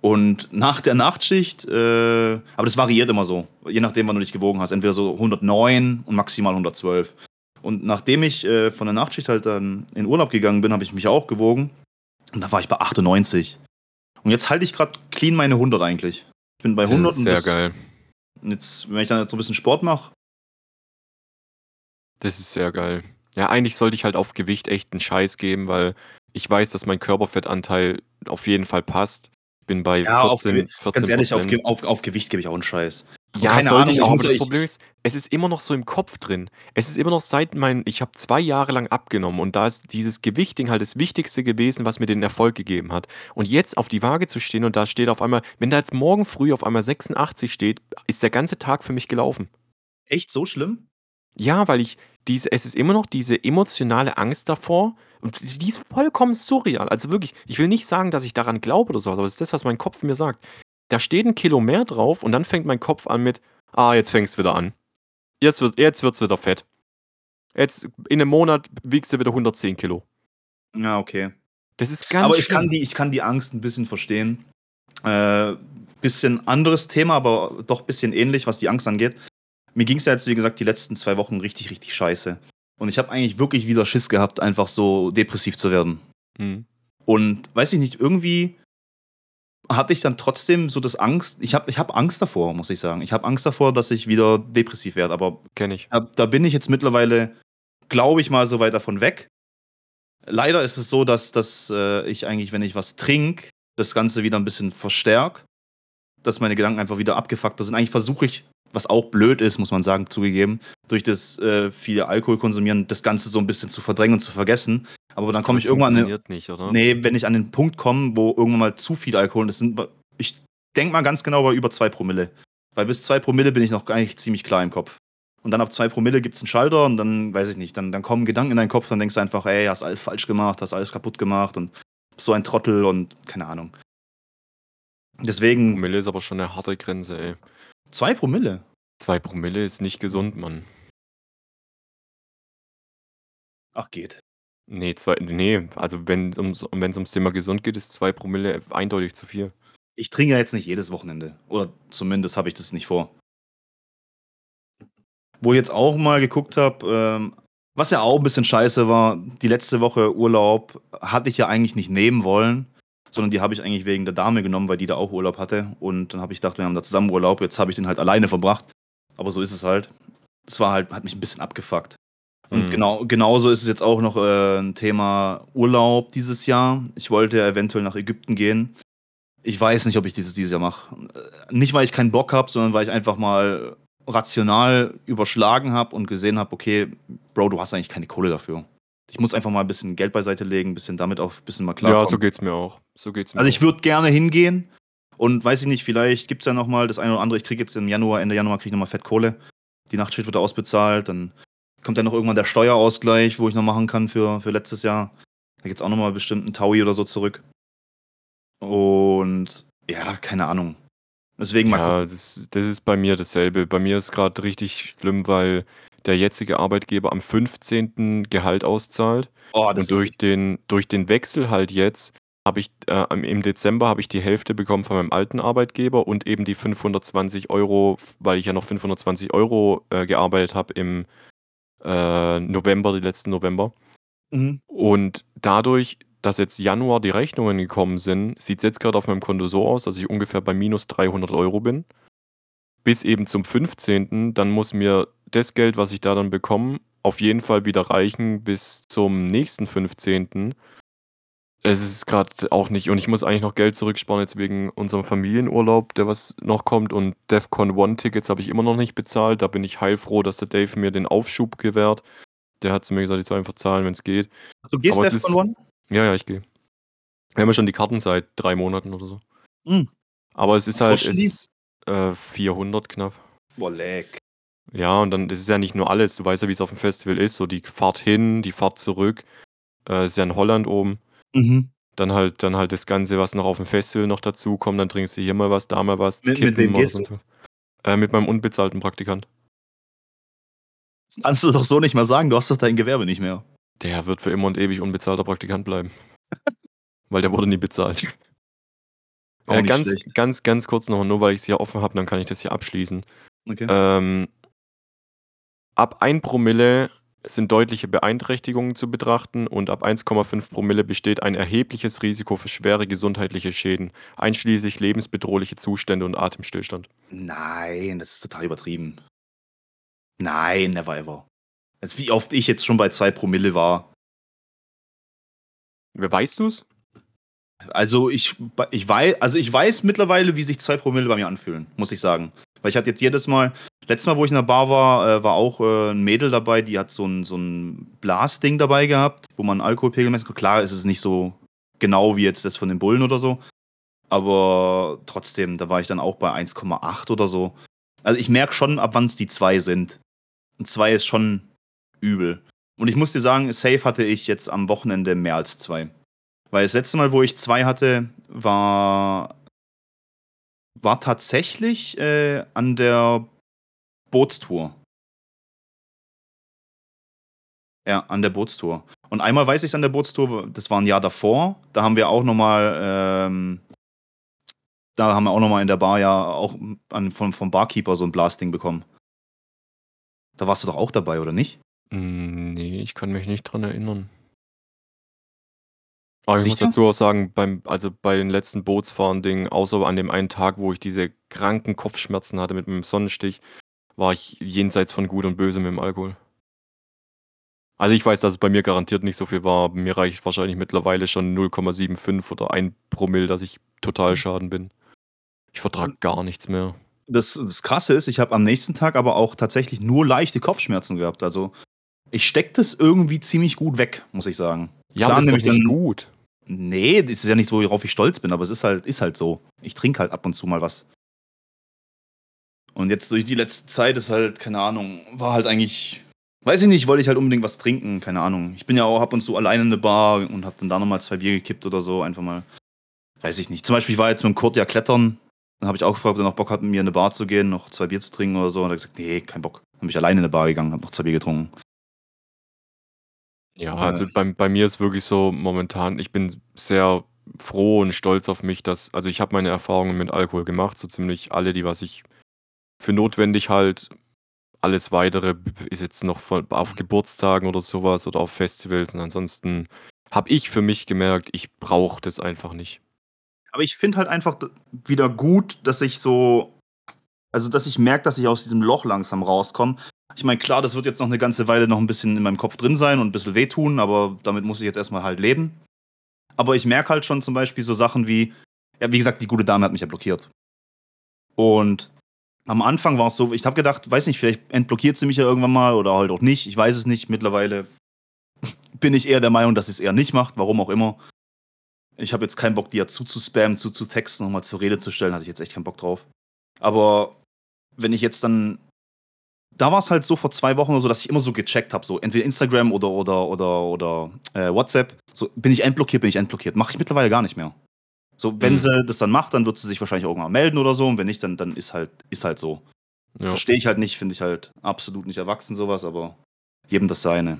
Und nach der Nachtschicht, äh, aber das variiert immer so, je nachdem, wann du dich gewogen hast, entweder so 109 und maximal 112. Und nachdem ich äh, von der Nachtschicht halt dann in Urlaub gegangen bin, habe ich mich auch gewogen und da war ich bei 98. Und jetzt halte ich gerade clean meine 100 eigentlich. Ich bin bei Das 100 ist und sehr das- geil. und jetzt, wenn ich dann jetzt so ein bisschen Sport mache, Das ist sehr geil. Ja, eigentlich sollte ich halt auf Gewicht echt einen Scheiß geben, weil ich weiß, dass mein Körperfettanteil auf jeden Fall passt. Ich bin bei Ja, auf 14, 14 ganz ehrlich, auf, auf, auf Gewicht gebe ich auch einen Scheiß. Ja, keine sollte Ahnung, ich auch, aber das ich- Problem ist, es ist immer noch so im Kopf drin. Es ist immer noch seit mein, ich habe zwei Jahre lang abgenommen und da ist dieses Gewichting halt das Wichtigste gewesen, was mir den Erfolg gegeben hat. Und jetzt auf die Waage zu stehen und da steht auf einmal, wenn da jetzt morgen früh auf einmal 86 steht, ist der ganze Tag für mich gelaufen. Echt so schlimm? Ja, weil ich diese, es ist immer noch diese emotionale Angst davor. Die ist vollkommen surreal. Also wirklich, ich will nicht sagen, dass ich daran glaube oder sowas, aber es ist das, was mein Kopf mir sagt. Da steht ein Kilo mehr drauf und dann fängt mein Kopf an mit, ah, jetzt fängst du wieder an. Jetzt wird jetzt wird's wieder fett. Jetzt in einem Monat wiegst du wieder 110 Kilo. Ja, okay. Das ist ganz aber ich schlimm. kann, die, ich kann die Angst ein bisschen verstehen. Äh, bisschen anderes Thema, aber doch ein bisschen ähnlich, was die Angst angeht. Mir ging es ja jetzt, wie gesagt, die letzten zwei Wochen richtig, richtig scheiße. Und ich habe eigentlich wirklich wieder Schiss gehabt, einfach so depressiv zu werden. Hm. Und weiß ich nicht, irgendwie hatte ich dann trotzdem so das Angst. Ich habe ich hab Angst davor, muss ich sagen. Ich habe Angst davor, dass ich wieder depressiv werde. Aber Kenn ich. da, da bin ich jetzt mittlerweile, glaube ich mal, so weit davon weg. Leider ist es so, dass, dass äh, ich eigentlich, wenn ich was trinke, das Ganze wieder ein bisschen verstärke, dass meine Gedanken einfach wieder abgefuckt sind. Eigentlich versuche ich, was auch blöd ist, muss man sagen, zugegeben, durch das äh, viele Alkohol konsumieren, das Ganze so ein bisschen zu verdrängen und zu vergessen. Aber dann komme ich irgendwann an den, funktioniert nicht, oder? Nee, wenn ich an den Punkt komme, wo irgendwann mal zu viel Alkohol, das sind, ich denke mal ganz genau bei über zwei Promille. Weil bis zwei Promille bin ich noch eigentlich ziemlich klar im Kopf. Und dann ab zwei Promille gibt es einen Schalter und dann, weiß ich nicht, dann, dann kommen Gedanken in deinen Kopf, dann denkst du einfach, ey, hast alles falsch gemacht, hast alles kaputt gemacht und bist so ein Trottel und keine Ahnung. Deswegen Promille ist aber schon eine harte Grenze, ey. zwei Promille. Zwei Promille ist nicht gesund, Mann. Ach, geht. Nee, zwei, nee, also wenn ums, ums Thema gesund geht, ist zwei Promille eindeutig zu viel. Ich trinke ja jetzt nicht jedes Wochenende. Oder zumindest habe ich das nicht vor. Wo ich jetzt auch mal geguckt habe, ähm, was ja auch ein bisschen scheiße war, die letzte Woche Urlaub hatte ich ja eigentlich nicht nehmen wollen, sondern die habe ich eigentlich wegen der Dame genommen, weil die da auch Urlaub hatte. Und dann habe ich gedacht, wir haben da zusammen Urlaub, jetzt habe ich den halt alleine verbracht. Aber so ist es halt. Es war halt, hat mich ein bisschen abgefuckt. Und Mhm. genau, genauso ist es jetzt auch noch äh, ein Thema Urlaub dieses Jahr. Ich wollte ja eventuell nach Ägypten gehen. Ich weiß nicht, ob ich dieses dieses Jahr mache. Äh, Nicht, weil ich keinen Bock habe, sondern weil ich einfach mal rational überschlagen habe und gesehen habe, okay, Bro, du hast eigentlich keine Kohle dafür. Ich muss einfach mal ein bisschen Geld beiseite legen, ein bisschen damit auf ein bisschen mal klar. ja, so geht's mir auch. So geht's mir Also ich würde gerne hingehen und weiß ich nicht, vielleicht gibt es ja noch mal das eine oder andere. Ich kriege jetzt im Januar, Ende Januar kriege ich nochmal Fettkohle. Die Nachtschicht wird ausbezahlt, dann kommt ja noch irgendwann der Steuerausgleich, wo ich noch machen kann für, für letztes Jahr. Da gibt es auch nochmal bestimmt einen Taui oder so zurück. Und ja, keine Ahnung. Deswegen mal Ja, das, das ist bei mir dasselbe. Bei mir ist gerade richtig schlimm, weil der jetzige Arbeitgeber am 15. Gehalt auszahlt. Oh, Und durch den, durch den Wechsel halt jetzt habe ich äh, im Dezember habe ich die Hälfte bekommen von meinem alten Arbeitgeber und eben die 520 Euro, weil ich ja noch 520 Euro äh, gearbeitet habe im äh, November, die letzten November. Mhm. Und dadurch, dass jetzt Januar die Rechnungen gekommen sind, sieht es jetzt gerade auf meinem Konto so aus, dass ich ungefähr bei minus 300 Euro bin. Bis eben zum 15. Dann muss mir das Geld, was ich da dann bekomme, auf jeden Fall wieder reichen bis zum nächsten 15. Es ist gerade auch nicht und ich muss eigentlich noch Geld zurücksparen jetzt wegen unserem Familienurlaub, der was noch kommt und DEFCON One Tickets habe ich immer noch nicht bezahlt. Da bin ich heilfroh, dass der Dave mir den Aufschub gewährt. Der hat zu mir gesagt, ich soll einfach zahlen, wenn es geht. Du gehst DEFCON ist- One? Ja, ja, ich gehe. Wir haben ja schon die Karten seit drei Monaten oder so. Mhm. Aber es ist Was halt es, äh, 400 knapp. Boah, leck. Ja, und dann das ist ja nicht nur alles. Du weißt ja, wie es auf dem Festival ist. So die Fahrt hin, die Fahrt zurück. Äh, ist ja in Holland oben. Mhm. Dann halt, dann halt das Ganze, was noch auf dem Festival noch dazu kommt. Dann trinkst du hier mal was, da mal was, Mit- mit wem oder gehst du? sonst was. Äh, mit meinem unbezahlten Praktikant. Das kannst du doch so nicht mal sagen, du hast doch dein Gewerbe nicht mehr. Der wird für immer und ewig unbezahlter Praktikant bleiben. <laughs> weil der wurde nie bezahlt. Auch Äh, nicht ganz, schlecht. ganz, ganz kurz noch, nur weil ich es hier offen habe, dann kann ich das hier abschließen. Okay. Ähm, ab 1 Promille sind deutliche Beeinträchtigungen zu betrachten und ab 1,5 Promille besteht ein erhebliches Risiko für schwere gesundheitliche Schäden, einschließlich lebensbedrohliche Zustände und Atemstillstand. Nein, das ist total übertrieben. Nein, never ever. Also wie oft ich jetzt schon bei 2 Promille war. Wer weißt du's? Also ich, ich weiß, also ich weiß mittlerweile, wie sich 2 Promille bei mir anfühlen, muss ich sagen. Weil ich hatte jetzt jedes Mal, letztes Mal, wo ich in der Bar war, äh, war auch äh, ein Mädel dabei, die hat so ein, so ein Blasding dabei gehabt, wo man Alkoholpegel messen kann. Klar ist es nicht so genau wie jetzt das von den Bullen oder so. Aber trotzdem, da war ich dann auch bei 1,8 oder so. Also ich merke schon, ab wann es die 2 sind. Und 2 ist schon übel. Und ich muss dir sagen, safe hatte ich jetzt am Wochenende mehr als 2. Weil das letzte Mal, wo ich 2 hatte, war, war tatsächlich äh, an der Bootstour. Ja, an der Bootstour. Und einmal weiß ich an der Bootstour, das war ein Jahr davor, da haben wir auch nochmal, ähm, da haben wir auch nochmal in der Bar ja auch an, vom, vom Barkeeper so ein Blasting bekommen. Da warst du doch auch dabei, oder nicht? Hm, nee, ich kann mich nicht dran erinnern. Aber ich muss Sicher? dazu auch sagen, beim, also bei den letzten Bootsfahren-Dingen, außer an dem einen Tag, wo ich diese kranken Kopfschmerzen hatte mit dem Sonnenstich, war ich jenseits von Gut und Böse mit dem Alkohol. Also ich weiß, dass es bei mir garantiert nicht so viel war. Mir reicht wahrscheinlich mittlerweile schon 0,75 oder 1 Promille, dass ich total schaden bin. Ich vertrag gar nichts mehr. Das, das Krasse ist, ich habe am nächsten Tag aber auch tatsächlich nur leichte Kopfschmerzen gehabt. Also ich stecke das irgendwie ziemlich gut weg, muss ich sagen. Ja, Klar, das ist nämlich dann- gut. Nee, das ist ja nicht so, worauf ich stolz bin, aber es ist halt, ist halt so. Ich trinke halt ab und zu mal was. Und jetzt durch die letzte Zeit ist halt, keine Ahnung, war halt eigentlich, weiß ich nicht, wollte ich halt unbedingt was trinken, keine Ahnung. Ich bin ja auch ab und zu alleine in der Bar und hab dann da nochmal zwei Bier gekippt oder so, einfach mal, weiß ich nicht. Zum Beispiel, ich war jetzt mit dem Kurt ja klettern, dann habe ich auch gefragt, ob er noch Bock hat, mit mir in eine Bar zu gehen, noch zwei Bier zu trinken oder so. Und er hat gesagt, nee, kein Bock. Dann bin ich alleine in eine Bar gegangen, hab noch zwei Bier getrunken. Ja, also bei, bei mir ist wirklich so momentan, ich bin sehr froh und stolz auf mich, dass, also ich habe meine Erfahrungen mit Alkohol gemacht, so ziemlich alle, die was ich für notwendig halt. Alles weitere b- ist jetzt noch von, auf Geburtstagen oder sowas oder auf Festivals und ansonsten habe ich für mich gemerkt, ich brauche das einfach nicht. Aber ich finde halt einfach d- wieder gut, dass ich so, also dass ich merke, dass ich aus diesem Loch langsam rauskomme. Ich meine, klar, das wird jetzt noch eine ganze Weile noch ein bisschen in meinem Kopf drin sein und ein bisschen wehtun, aber damit muss ich jetzt erstmal halt leben. Aber ich merke halt schon zum Beispiel so Sachen wie, ja, wie gesagt, die gute Dame hat mich ja blockiert. Und am Anfang war es so, ich habe gedacht, weiß nicht, vielleicht entblockiert sie mich ja irgendwann mal oder halt auch nicht. Ich weiß es nicht. Mittlerweile <laughs> bin ich eher der Meinung, dass sie es eher nicht macht, warum auch immer. Ich habe jetzt keinen Bock, die ja zuzuspammen, zuzutexten, nochmal zur Rede zu stellen, hatte ich jetzt echt keinen Bock drauf. Aber wenn ich jetzt dann. Da war es halt so vor zwei Wochen oder so, dass ich immer so gecheckt habe, so entweder Instagram oder oder oder oder äh, WhatsApp. So bin ich entblockiert, bin ich entblockiert. Mache ich mittlerweile gar nicht mehr. So, wenn Mhm. sie das dann macht, dann wird sie sich wahrscheinlich irgendwann melden oder so. Und wenn nicht, dann, dann ist halt, ist halt so. Ja. Verstehe ich halt nicht, finde ich halt absolut nicht erwachsen, sowas, aber jedem das seine.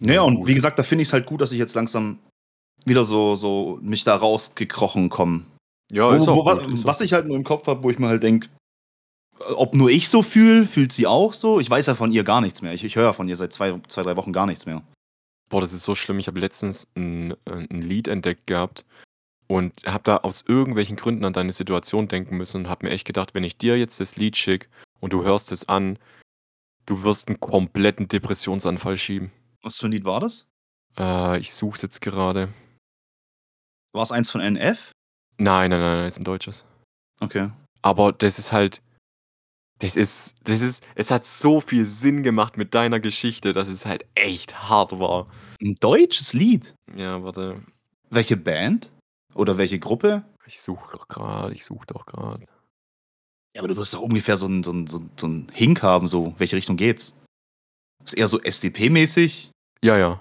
Naja, Ja, und gut. wie gesagt, da finde ich es halt gut, dass ich jetzt langsam wieder so, so mich da rausgekrochen kommen. Ja, Wo, ist wo, auch wa- gut, ist auch was ich halt nur im Kopf habe, wo ich mir halt denke, ob nur ich so fühle, fühlt sie auch so? Ich weiß ja von ihr gar nichts mehr. Ich, ich höre ja von ihr seit zwei, zwei, drei Wochen gar nichts mehr. Boah, das ist so schlimm. Ich habe letztens ein, äh, ein Lied entdeckt gehabt und habe da aus irgendwelchen Gründen an deine Situation denken müssen und habe mir echt gedacht, wenn ich dir jetzt das Lied schicke und du hörst es an, du wirst einen kompletten Depressionsanfall schieben. Was für ein Lied war das? Äh, ich suche es jetzt gerade. War es eins von NF? Nein, nein, nein, nein, ist ein deutsches. Okay. Aber das ist halt. Das ist, das ist, es hat so viel Sinn gemacht mit deiner Geschichte, dass es halt echt hart war. Ein deutsches Lied? Ja, warte. Welche Band? Oder welche Gruppe? Ich suche doch gerade, ich suche doch gerade. Ja, aber du wirst doch ungefähr so einen so einen- so einen- Hink haben, so. Welche Richtung geht's? Ist eher so SDP-mäßig? Ja, ja.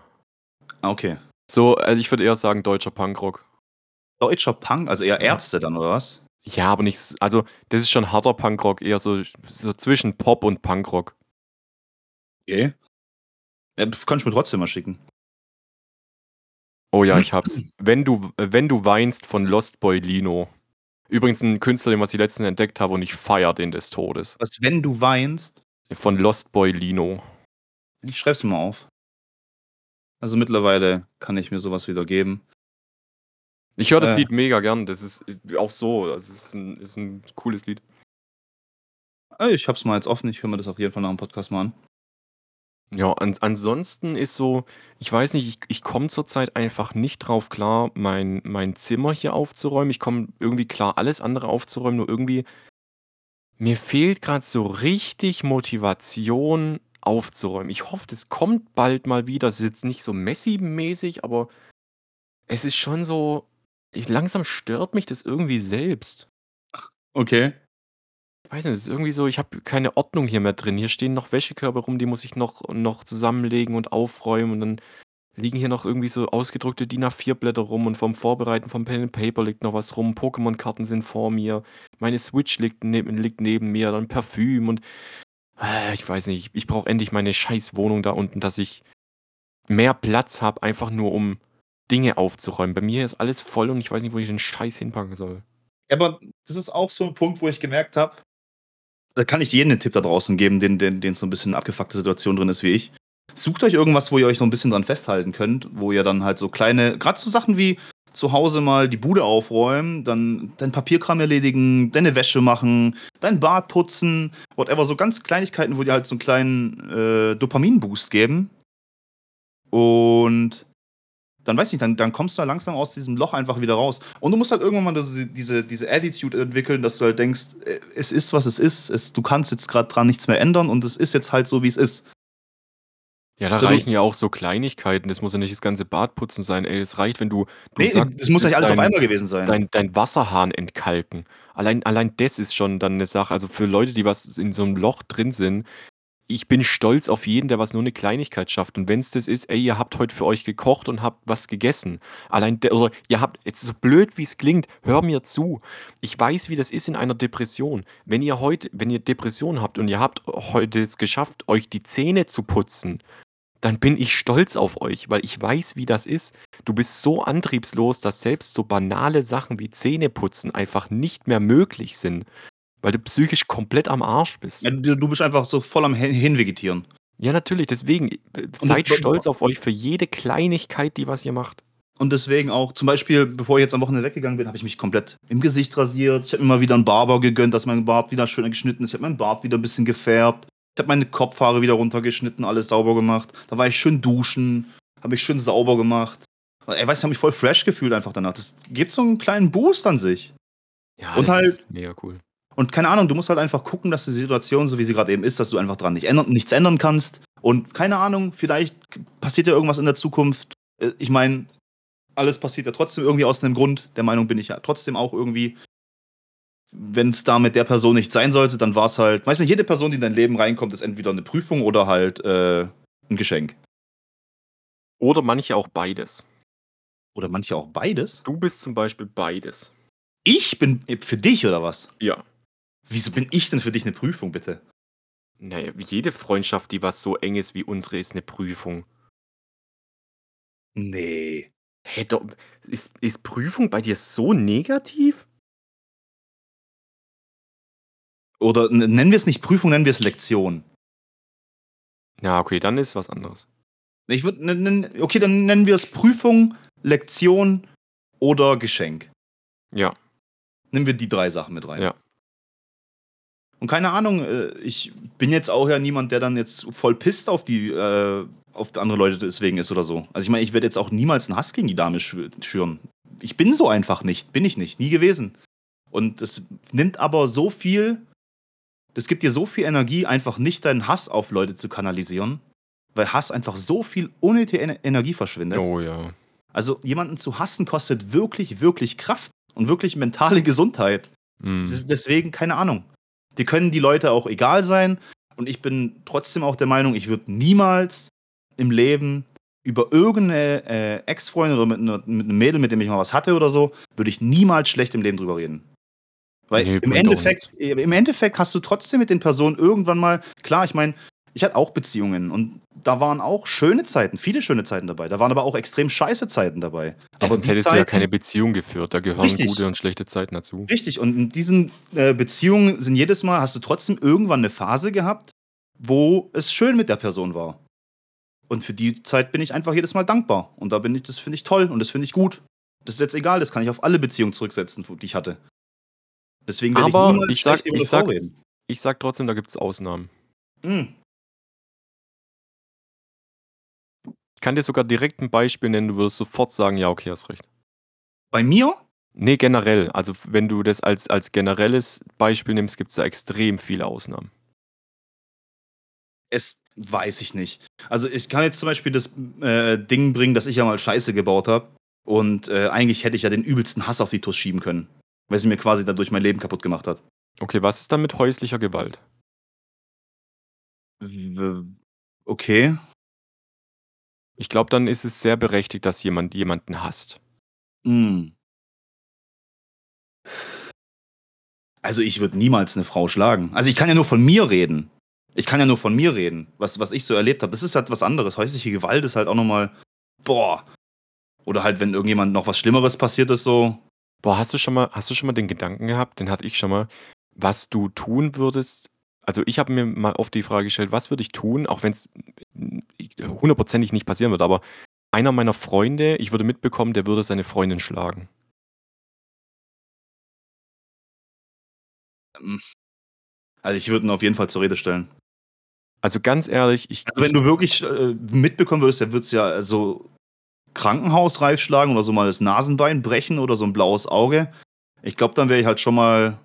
Ah, okay. So, also ich würde eher sagen deutscher Punkrock. Deutscher Punk, also eher Ja. Ärzte dann, oder was? Ja, aber nichts. Also, das ist schon harter Punkrock, eher so, so zwischen Pop und Punkrock. Okay. Ja, pf, kann ich mir trotzdem mal schicken. Oh ja, ich <clears throat> hab's. Wenn du, wenn du weinst von Lost Boy Lino. Übrigens ein Künstler, den was ich letztens entdeckt habe und ich feier den des Todes. Was, wenn du weinst? Von Lost Boy Lino. Ich schreib's mal auf. Also mittlerweile kann ich mir sowas wieder geben. Ich höre das Äh. Lied mega gern. Das ist auch so. Das ist ein, ist ein cooles Lied. Ah, Ich hab's mal jetzt offen, ich höre mir das auf jeden Fall nach dem Podcast mal an. Ja, an, ansonsten ist so, ich weiß nicht, ich, ich komme zurzeit einfach nicht drauf klar, mein, mein Zimmer hier aufzuräumen. Ich komme irgendwie klar, alles andere aufzuräumen, nur irgendwie, mir fehlt gerade so richtig Motivation aufzuräumen. Ich hoffe, das kommt bald mal wieder. Es ist jetzt nicht so Messi-mäßig, aber es ist schon so, ich, langsam stört mich das irgendwie selbst. Okay. Ich weiß nicht, es ist irgendwie so, ich habe keine Ordnung hier mehr drin. Hier stehen noch Wäschekörbe rum, die muss ich noch, noch zusammenlegen und aufräumen. Und dann liegen hier noch irgendwie so ausgedruckte DIN A4-Blätter rum und vom Vorbereiten vom Pen and Paper liegt noch was rum. Pokémon-Karten sind vor mir. Meine Switch liegt, neben, liegt neben mir, dann Parfüm und äh, ich weiß nicht, ich brauche endlich meine scheiß Wohnung da unten, dass ich mehr Platz habe, einfach nur um Dinge aufzuräumen. Bei mir ist alles voll und ich weiß nicht, wo ich den Scheiß hinpacken soll. Aber das ist auch so ein Punkt, wo ich gemerkt habe, da kann ich jedem einen Tipp da draußen geben, den, den, den so ein bisschen abgefuckte Situation drin ist wie ich. Sucht euch irgendwas, wo ihr euch noch ein bisschen dran festhalten könnt, wo ihr dann halt so kleine, gerade so Sachen wie zu Hause mal die Bude aufräumen, dann dein Papierkram erledigen, deine Wäsche machen, dein Bad putzen, whatever, so ganz Kleinigkeiten, wo dir halt so einen kleinen äh, Dopamin-Boost geben. Und dann weiß ich nicht, dann, dann kommst du da langsam aus diesem Loch einfach wieder raus. Und du musst halt irgendwann mal diese, diese Attitude entwickeln, dass du halt denkst, äh, es ist, was es ist. Es, du kannst jetzt gerade dran nichts mehr ändern und es ist jetzt halt so, wie es ist. Ja, da So, du- reichen ja auch so Kleinigkeiten. Das muss ja nicht das ganze Bad putzen sein. Ey, es reicht, wenn du, du Nee, sagst, das muss nicht alles auf dein, einmal gewesen sein. dein, dein Wasserhahn entkalken. Allein, allein das ist schon dann eine Sache. Also für Leute, die was in so einem Loch drin sind, ich bin stolz auf jeden, der was nur eine Kleinigkeit schafft. Und wenn es das ist, ey, ihr habt heute für euch gekocht und habt was gegessen. Allein, der, oder ihr habt, jetzt so blöd wie es klingt, hör mir zu. Ich weiß, wie das ist in einer Depression. Wenn ihr heute, wenn ihr Depression habt und ihr habt heute es geschafft, euch die Zähne zu putzen, dann bin ich stolz auf euch, weil ich weiß, wie das ist. Du bist so antriebslos, dass selbst so banale Sachen wie Zähneputzen einfach nicht mehr möglich sind, weil du psychisch komplett am Arsch bist. Ja, du, du bist einfach so voll am Hin- Hinvegetieren. Ja, natürlich, deswegen äh, seid stolz auf euch für jede Kleinigkeit, die was ihr macht. Und deswegen auch, zum Beispiel, bevor ich jetzt am Wochenende weggegangen bin, habe ich mich komplett im Gesicht rasiert. Ich habe mir mal wieder einen Barber gegönnt, dass mein Bart wieder schön geschnitten ist. Ich habe meinen Bart wieder ein bisschen gefärbt. Ich habe meine Kopfhaare wieder runtergeschnitten, alles sauber gemacht. Da war ich schön duschen, habe mich schön sauber gemacht. Ey, weißt du, ich habe mich voll fresh gefühlt einfach danach. Das gibt so einen kleinen Boost an sich. Ja, Und das halt- ist mega cool. Und keine Ahnung, du musst halt einfach gucken, dass die Situation, so wie sie gerade eben ist, dass du einfach dran nicht ändern, nichts ändern kannst. Und keine Ahnung, vielleicht passiert ja irgendwas in der Zukunft. Äh, Ich meine, alles passiert ja trotzdem irgendwie aus einem Grund. Der Meinung bin ich ja trotzdem auch irgendwie. Wenn es da mit der Person nicht sein sollte, dann war es halt, weiß nicht, jede Person, die in dein Leben reinkommt, ist entweder eine Prüfung oder halt äh, ein Geschenk. Oder manche auch beides. Oder manche auch beides. Du bist zum Beispiel beides. Ich bin für dich oder was? Ja. Wieso bin ich denn für dich eine Prüfung, bitte? Naja, jede Freundschaft, die was so eng ist wie unsere, ist eine Prüfung. Nee. Hä, do ist ist Prüfung bei dir so negativ? Oder nennen wir es nicht Prüfung, nennen wir es Lektion. Ja, okay, dann ist was anderes. Ich würde nennen okay, dann nennen wir es Prüfung, Lektion oder Geschenk. Ja. Nehmen wir die 3 Sachen mit rein. Ja. Und keine Ahnung, äh, ich bin jetzt auch ja niemand, der dann jetzt voll pisst auf die äh, auf andere Leute deswegen ist oder so. Also ich meine, ich werde jetzt auch niemals einen Hass gegen die Dame schü schüren. Ich bin so einfach nicht, bin ich nicht, nie gewesen. Und das nimmt aber so viel das gibt dir so viel Energie, einfach nicht deinen Hass auf Leute zu kanalisieren, weil Hass einfach so viel unnötige Ener Energie verschwindet. Oh ja. Also jemanden zu hassen kostet wirklich, wirklich Kraft und wirklich mentale Gesundheit. Des deswegen, keine Ahnung. Die können die Leute auch egal sein und ich bin trotzdem auch der Meinung, ich würde niemals im Leben über irgendeine äh, Ex-Freundin oder mit 'ner mit 'nem Mädel, mit dem ich mal was hatte oder so, würde ich niemals schlecht im Leben drüber reden. Weil Ne, im Endeffekt im Endeffekt hast du trotzdem mit den Personen irgendwann mal klar, ich meine, ich hatte auch Beziehungen und da waren auch schöne Zeiten, viele schöne Zeiten dabei. Da waren aber auch extrem scheiße Zeiten dabei. Aber sonst hättest du ja Zeiten keine Beziehung geführt. Da gehören Richtig. gute und schlechte Zeiten dazu. Richtig, und in diesen, äh, Beziehungen sind jedes Mal hast du trotzdem irgendwann 'ne Phase gehabt, wo es schön mit der Person war. Und für die Zeit bin ich einfach jedes Mal dankbar. Und da bin ich das finde ich toll und das finde ich gut. Das ist jetzt egal, das kann ich auf alle Beziehungen zurücksetzen, die ich hatte. Deswegen werde ich Aber ich ich Frau sage reden. ich sage trotzdem, da gibt's Ausnahmen. Hm. Kann dir sogar direkt 'n Beispiel nennen, du würdest sofort sagen: „Ja, okay, hast recht.“ Bei mir? Ne, generell. Also, wenn du das als als generelles Beispiel nimmst, gibt's da extrem viele Ausnahmen. Es weiß ich nicht. Also, ich kann jetzt zum Beispiel das, äh, Ding bringen, dass ich ja mal Scheiße gebaut habe und, äh, eigentlich hätte ich ja den übelsten Hass auf die Tuss schieben können, weil sie mir quasi dadurch mein Leben kaputt gemacht hat. Okay, was ist dann mit häuslicher Gewalt? Okay. Ich glaube, dann ist es sehr berechtigt, dass jemand jemanden hasst. Hm. Also, ich würde niemals 'ne Frau schlagen. Also, ich kann ja nur von mir reden. Ich kann ja nur von mir reden, was was ich so erlebt habe. Das ist halt was anderes. Häusliche Gewalt ist halt auch noch mal boah. Oder halt, wenn irgendjemand noch was Schlimmeres passiert ist so. Boah, hast du schon mal hast du schon mal den Gedanken gehabt, den hatte ich schon mal, was du tun würdest also, ich habe mir mal oft die Frage gestellt: „Was würde ich tun, auch wenn's n hundertprozentig nicht passieren wird, aber einer meiner Freunde ich würde mitbekommen, der würde seine Freundin schlagen.“ Hm. Also, ich würde ihn auf jeden Fall zur Rede stellen. Also, ganz ehrlich, ich Also, wenn ich du wirklich, äh, mitbekommen würdest, der wird's ja so krankenhausreif schlagen oder so mal das Nasenbein brechen oder so 'n blaues Auge. Ich glaube, dann wäre ich halt schon mal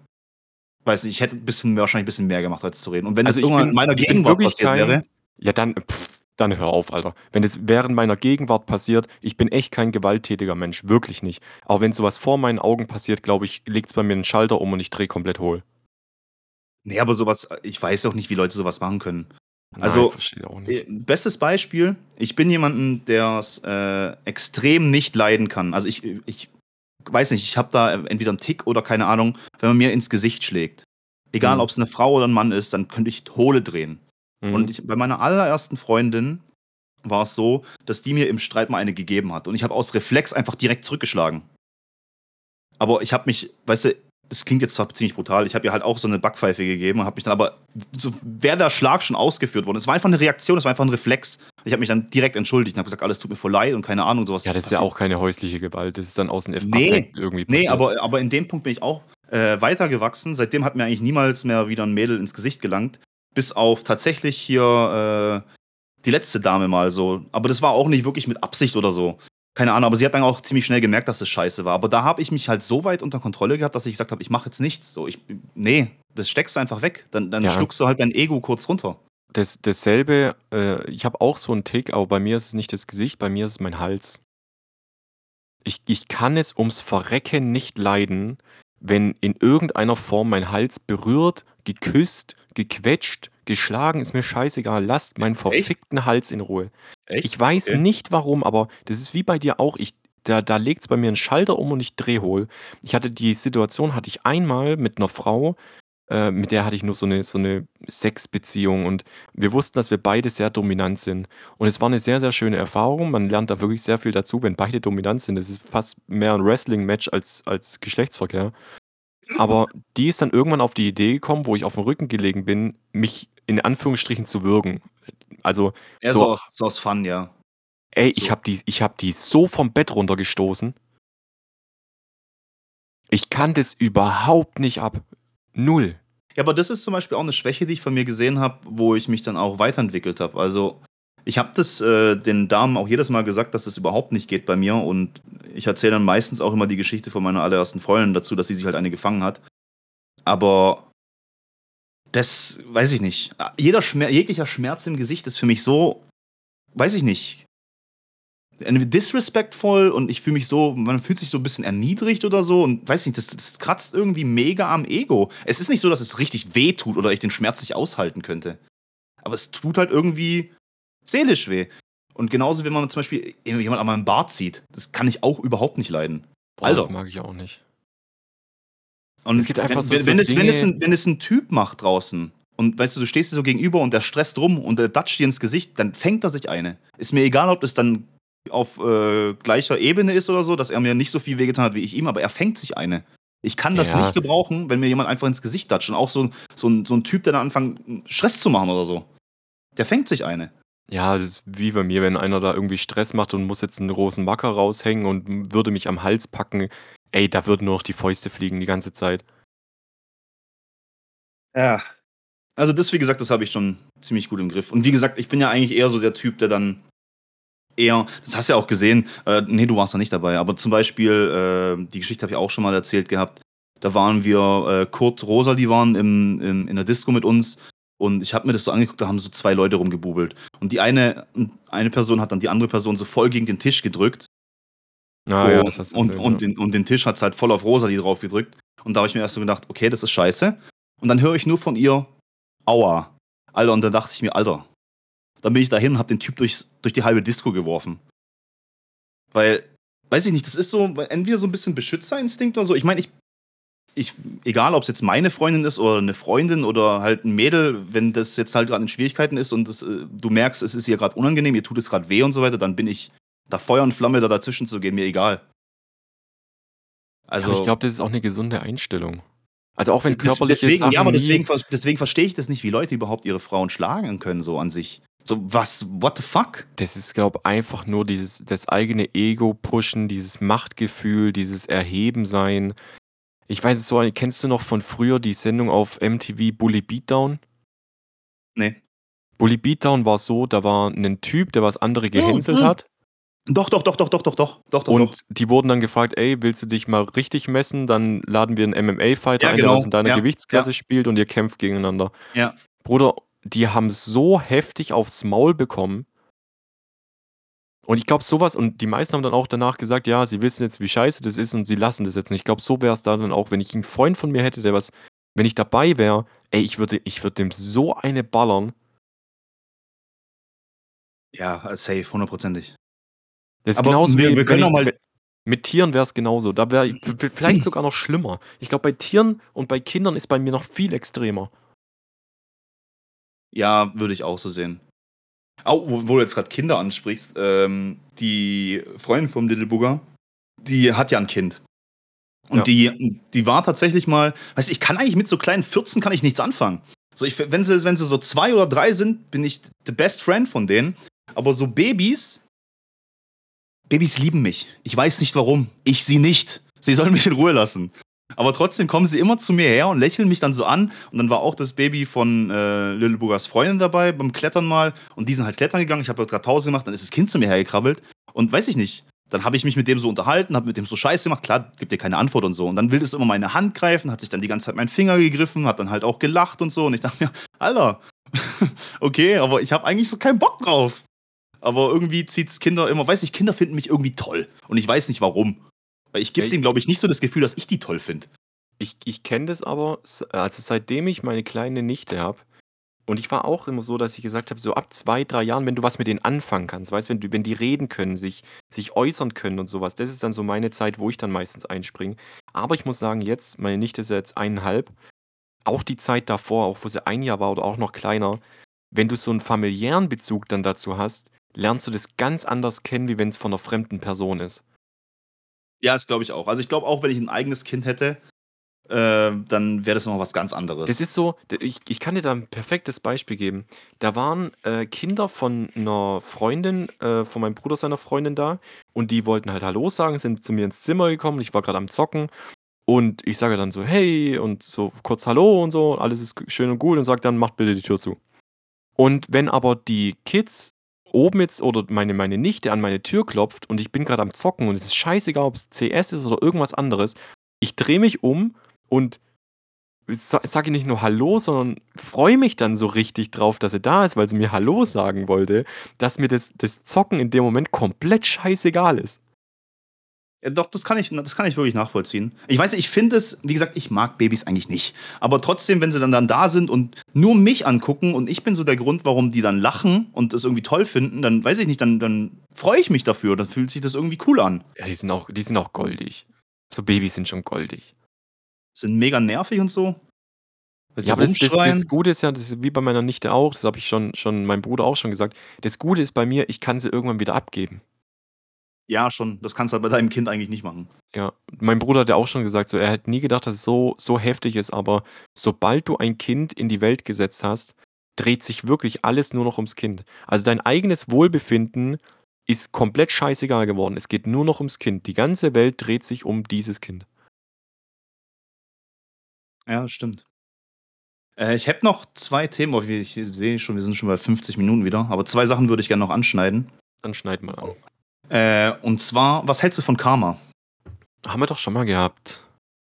weiß nicht, ich hätte 'n bisschen wahrscheinlich 'n bisschen mehr gemacht, als zu reden. Und wenn das Also, ich irgendwann in meiner Gegenwart wirklich passiert wäre ja, dann dann hör auf, Alter. Wenn es während meiner Gegenwart passiert ich bin echt kein gewalttätiger Mensch, wirklich nicht. Aber wenn so was vor meinen Augen passiert, glaube ich, legt's bei mir 'n Schalter um und ich drehe komplett hohl. Ne, aber so was ich weiß auch nicht, wie Leute so was machen können. Nein, Also, verstehe auch äh, nicht. bestes Beispiel, ich bin jemanden, der's, äh, extrem nicht leiden kann. Also, ich ich weiß nicht, ich habe da entweder 'n Tick oder keine Ahnung, wenn man mir ins Gesicht schlägt. Egal, Mhm. ob's 'ne Frau oder 'n Mann ist, dann könnte ich Hohle drehen. Und Mhm. ich bei meiner allerersten Freundin war's so, dass die mir im Streit mal eine gegeben hat. Und ich habe aus Reflex einfach direkt zurückgeschlagen. Aber ich habe mich weißt du, das klingt jetzt zwar ziemlich brutal, ich habe ihr halt auch so 'ne Backpfeife gegeben und habe mich dann aber so wäre der Schlag schon ausgeführt worden. Es war einfach 'ne Reaktion, es war einfach 'n Reflex. Ich habe mich dann direkt entschuldigt und habe gesagt: „Alles tut mir voll leid“ und keine Ahnung, so was Ja, das ist ja auch keine häusliche Gewalt. Das ist dann aus Ne, Affekt irgendwie ne, passiert. aber aber in dem Punkt bin ich auch, äh, weitergewachsen. Seitdem hat mir eigentlich niemals mehr wieder 'n Mädel ins Gesicht gelangt, bis auf tatsächlich hier, äh, die letzte Dame mal so. Aber das war auch nicht wirklich mit Absicht oder so. Keine Ahnung, aber sie hat dann auch ziemlich schnell gemerkt, dass das scheiße war. Aber da habe ich mich halt so weit unter Kontrolle gehabt, dass ich gesagt habe: „Ich mache jetzt nichts.“ So, ich ne, das steckst du einfach weg. Dann dann Ja. schluckst du halt dein Ego kurz runter. Das dasselbe äh, ich habe auch so 'n Tick, aber bei mir ist es nicht das Gesicht, bei mir ist es mein Hals. Ich ich kann es ums Verrecken nicht leiden, wenn in irgendeiner Form mein Hals berührt, geküsst, gequetscht, geschlagen, ist mir scheißegal. Lasst meinen Echt? verfickten Hals in Ruhe. Echt? Ich weiß Okay. nicht warum, aber das ist wie bei dir auch. Ich da da legt's bei mir 'n Schalter um und ich drehe hohl. Ich hatte die Situation hatte ich einmal mit 'ner Frau, Äh, mit der hatte ich nur so 'ne so 'ne Sexbeziehung und wir wussten, dass wir beide sehr dominant sind. Und es war 'ne sehr, sehr schöne Erfahrung. Man lernt da wirklich sehr viel dazu, wenn beide dominant sind. Es ist fast mehr 'n Wrestling-Match als als Geschlechtsverkehr. Aber die ist dann irgendwann auf die Idee gekommen, wo ich aufm Rücken gelegen bin, mich in Anführungsstrichen zu würgen. Also, Eher so so aus so aus Fun, ja. Ey, ich So. habe die ich habe die so vom Bett runtergestoßen. Ich kann das überhaupt nicht ab. 0. Ja, aber das ist zum Beispiel auch 'ne Schwäche, die ich von mir gesehen habe, wo ich mich dann auch weiterentwickelt habe. Also, ich habe das, äh, den Damen auch jedes Mal gesagt, dass das überhaupt nicht geht bei mir und ich erzähle dann meistens auch immer die Geschichte von meiner allerersten Freundin dazu, dass sie sich halt eine gefangen hat. Aber das weiß ich nicht. Jeder Schmer jeglicher Schmerz im Gesicht ist für mich so weiß ich nicht disrespectful und ich fühle mich so man fühlt sich so 'n bisschen erniedrigt oder so und weiß nicht, das das kratzt irgendwie mega am Ego. Es ist nicht so, dass es richtig wehtut oder ich den Schmerz nicht aushalten könnte. Aber es tut halt irgendwie seelisch weh. Und genauso, wenn man zum Beispiel jemand an meinem Bart zieht, das kann ich auch überhaupt nicht leiden. Boah, das Alter. mag ich auch nicht. Und Es gibt einfach wenn so wenn so wenn es wenn es Dinge 'n wenn es 'n Typ macht draußen und weißt du, du stehst dir so gegenüber und der stresst rum und der datscht dir ins Gesicht, dann fängt er sich eine. Ist mir egal, ob das dann auf, äh, gleicher Ebene ist oder so, dass er mir nicht so viel wehgetan hat wie ich ihm, aber er fängt sich eine. Ich kann das Ja. nicht gebrauchen, wenn mir jemand einfach ins Gesicht datscht und auch so so so 'n Typ, der dann anfängt, Stress zu machen oder so. Der fängt sich eine. Ja, das ist wie bei mir, wenn einer da irgendwie Stress macht und muss jetzt 'n großen Macker raushängen und würde mich am Hals packen. Ey, da würden nur noch die Fäuste fliegen die ganze Zeit. Ja. Also, das, wie gesagt, das habe ich schon ziemlich gut im Griff. Und wie gesagt, ich bin ja eigentlich eher so der Typ, der dann eher das hast du ja auch gesehen, äh, ne, du warst da nicht dabei, aber zum Beispiel, äh, die Geschichte habe ich auch schon mal erzählt gehabt. Da waren wir, äh, Kurt, Rosa, die waren im im in der Disco mit uns und ich habe mir das so angeguckt, da haben so 2 Leute rumgebubelt. Und die eine eine Person hat dann die andere Person so voll gegen den Tisch gedrückt. Ah ja, Und das hast du und erzählt, und ja. den und den Tisch hat's halt voll auf Rosa die drauf gedrückt. Und da habe ich mir erst so gedacht: „Okay, das ist scheiße.“ Und dann höre ich nur von ihr: „Aua.“ Alter, und dann dachte ich mir: „Alter.“ Dann bin ich dahin und habe den Typ durchs durch die halbe Disco geworfen. Weil, weiß ich nicht, das ist so entweder so 'n bisschen Beschützerinstinkt oder so. Ich meine, ich ich egal, ob's jetzt meine Freundin ist oder 'ne Freundin oder halt 'n Mädel, wenn das jetzt halt grad in Schwierigkeiten ist und das, äh du merkst, es ist ihr grad unangenehm, ihr tut es grad weh und so weiter, dann bin ich da Feuer und Flamme, da dazwischen zu gehen, mir egal. Aber ich Also glaube, das ist auch 'ne gesunde Einstellung. Also, auch wenn Des körperliche deswegen ja, Sachen aber nie deswegen deswegen verstehe ich das nicht, wie Leute überhaupt ihre Frauen schlagen können so an sich. So was what the fuck? Das ist, glaube einfach nur dieses das eigene Ego pushen, dieses Machtgefühl, dieses Erhebensein. Ich weiß es so kennst du noch von früher die Sendung auf MTV Bully Beatdown? Ne. Bully Beatdown war so, da war 'nen Typ, der was andere gehänselt mhm. hat. Doch, doch, doch, doch, doch, doch, doch, doch, doch. Und die wurden dann gefragt: „Ey, willst du dich mal richtig messen? Dann laden wir 'n MMA-Fighter Ja, ein, der was genau. in deiner Ja, Gewichtsklasse ja. spielt und ihr kämpft gegeneinander.“ Ja. Bruder, die haben so heftig aufs Maul bekommen. Und ich glaube, so was und die meisten haben dann auch danach gesagt: „Ja, sie wissen jetzt, wie scheiße das ist und sie lassen das jetzt.“ Und ich glaube, so wäre es da dann auch, wenn ich 'n Freund von mir hätte, der was wenn ich dabei wäre, ey, ich würde ich würde dem so eine ballern. Ja, safe, hundertprozentig. Das ist Aber genauso wir wie wir können auch mal mit Tieren wäre es genauso. Da wäre vielleicht sogar noch schlimmer. Ich glaube, bei Tieren und bei Kindern ist bei mir noch viel extremer. Ja, würde ich auch so sehen. Au wo wo du jetzt grad Kinder ansprichst, ähm, die Freundin vom Little Bugger, die hat ja 'n Kind. Und Ja. die die war tatsächlich mal weißt du, ich kann eigentlich mit so kleinen Fürzen kann ich nichts anfangen. So, ich wenn sie wenn sie so 2 oder 3 sind, bin ich the best friend von denen. Aber so Babys Babys lieben mich. Ich weiß nicht warum. Ich sie nicht. Sie sollen mich in Ruhe lassen. Aber trotzdem kommen sie immer zu mir her und lächeln mich dann so an. Und dann war auch das Baby von, äh, Little Buggers Freundin dabei beim Klettern mal. Und die sind halt klettern gegangen. Ich habe grad Pause gemacht, dann ist das Kind zu mir hergekrabbelt. Und weiß ich nicht, dann habe ich mich mit dem so unterhalten, habe mit dem so Scheiße gemacht. Klar, gibt dir keine Antwort und so. Und dann will das immer meine Hand greifen, hat sich dann die ganze Zeit meinen Finger gegriffen, hat dann halt auch gelacht und so. Und ich dachte mir: <laughs> „Alter, <laughs> okay, aber ich habe eigentlich so keinen Bock drauf.“ Aber irgendwie zieht's Kinder immer weiß nicht, Kinder finden mich irgendwie toll. Und ich weiß nicht warum. Weil ich gebe denen, glaube ich, nicht so das Gefühl, dass ich die toll finde. Ich ich kenne das aber, also, seitdem ich meine kleine Nichte habe und ich war auch immer so, dass ich gesagt habe, so ab 2, 3 Jahren, wenn du was mit denen anfangen kannst, weißt du, wenn du wenn die reden können, sich sich äußern können und so was, das ist dann so meine Zeit, wo ich dann meistens einspringe. Aber ich muss sagen, jetzt meine Nichte ist ja jetzt 1,5. auch die Zeit davor, auch wo sie ein Jahr war oder auch noch kleiner, wenn du so einen familiären Bezug dann dazu hast, lernst du das ganz anders kennen, wie wenn es von 'ner fremden Person ist. Ja, das glaube ich auch. Also, ich glaube auch, wenn ich 'n eigenes Kind hätte, äh, dann wäre das noch was ganz anderes. Das ist so ich ich kann dir da 'n perfektes Beispiel geben. Da waren, äh, Kinder von 'ner Freundin, äh, von meinem Bruder seiner Freundin da und die wollten halt hallo sagen, sind zu mir ins Zimmer gekommen. Ich war grad am Zocken und ich sage dann so: „Hey“ und so kurz „Hallo“ und so, alles ist schön und gut und sage dann: „Macht bitte die Tür zu.“ Und wenn aber die Kids oben jetzt oder meine meine Nichte an meine Tür klopft und ich bin grad am Zocken und es ist scheißegal, ob's CS ist oder irgendwas anderes, ich drehe mich um und sa sage nicht nur „Hallo“, sondern freue mich dann so richtig drauf, dass sie da ist, weil sie mir „Hallo“ sagen wollte, dass mir das das Zocken in dem Moment komplett scheißegal ist. Ja, doch, das kann ich das kann ich wirklich nachvollziehen. Ich weiß ich finde es wie gesagt, ich mag Babys eigentlich nicht. Aber trotzdem, wenn sie dann dann da sind und nur mich angucken und ich bin so der Grund, warum die dann lachen und das irgendwie toll finden, dann weiß ich nicht, dann dann freue ich mich dafür. Dann fühlt sich das irgendwie cool an. Ja, die sind auch die sind auch goldig. So Babys sind schon goldig. Sind mega nervig und so. Weil Ja, aber das das das Gute ist ja, das ist wie bei meiner Nichte auch, das habe ich schon schon meinem Bruder auch schon gesagt. Das Gute ist bei mir, ich kann sie irgendwann wieder abgeben. Ja, schon. Das kannst du halt bei deinem Kind eigentlich nicht machen. Ja, mein Bruder hat ja auch schon gesagt, so er hätte nie gedacht, dass es so so heftig ist, aber sobald du ein Kind in die Welt gesetzt hast, dreht sich wirklich alles nur noch ums Kind. Also, dein eigenes Wohlbefinden ist komplett scheißegal geworden. Es geht nur noch ums Kind. Die ganze Welt dreht sich um dieses Kind. Ja, stimmt. Äh, ich hätte noch 2 Themen, aber ich sehe schon, wir sind schon bei 50 Minuten wieder, aber 2 Sachen würde ich gerne noch anschneiden. Dann schneid mal an. Äh, und zwar, was hältst du von Karma? Haben wir doch schon mal gehabt.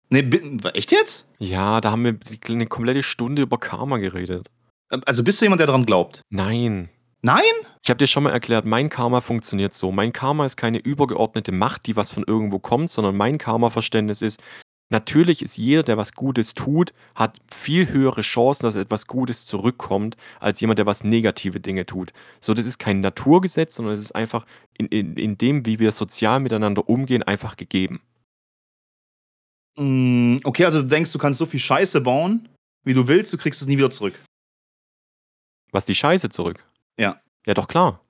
Ne, bi echt jetzt? Ja, da haben wir die 'ne komplette Stunde über Karma geredet. Ähm, also, bist du jemand, der dran glaubt? Nein. Nein? Ich habe dir schon mal erklärt, mein Karma funktioniert so. Mein Karma ist keine übergeordnete Macht, die was von irgendwo kommt, sondern mein Karma-Verständnis ist, natürlich ist jeder, der was Gutes tut, hat viel höhere Chancen, dass etwas Gutes zurückkommt, als jemand, der was negative Dinge tut. So, das ist kein Naturgesetz, sondern es ist einfach in in in dem, wie wir sozial miteinander umgehen, einfach gegeben. Hm, okay, also du denkst, du kannst so viel Scheiße bauen, wie du willst, du kriegst es nie wieder zurück. Was, die Scheiße zurück? Ja. Ja, doch klar.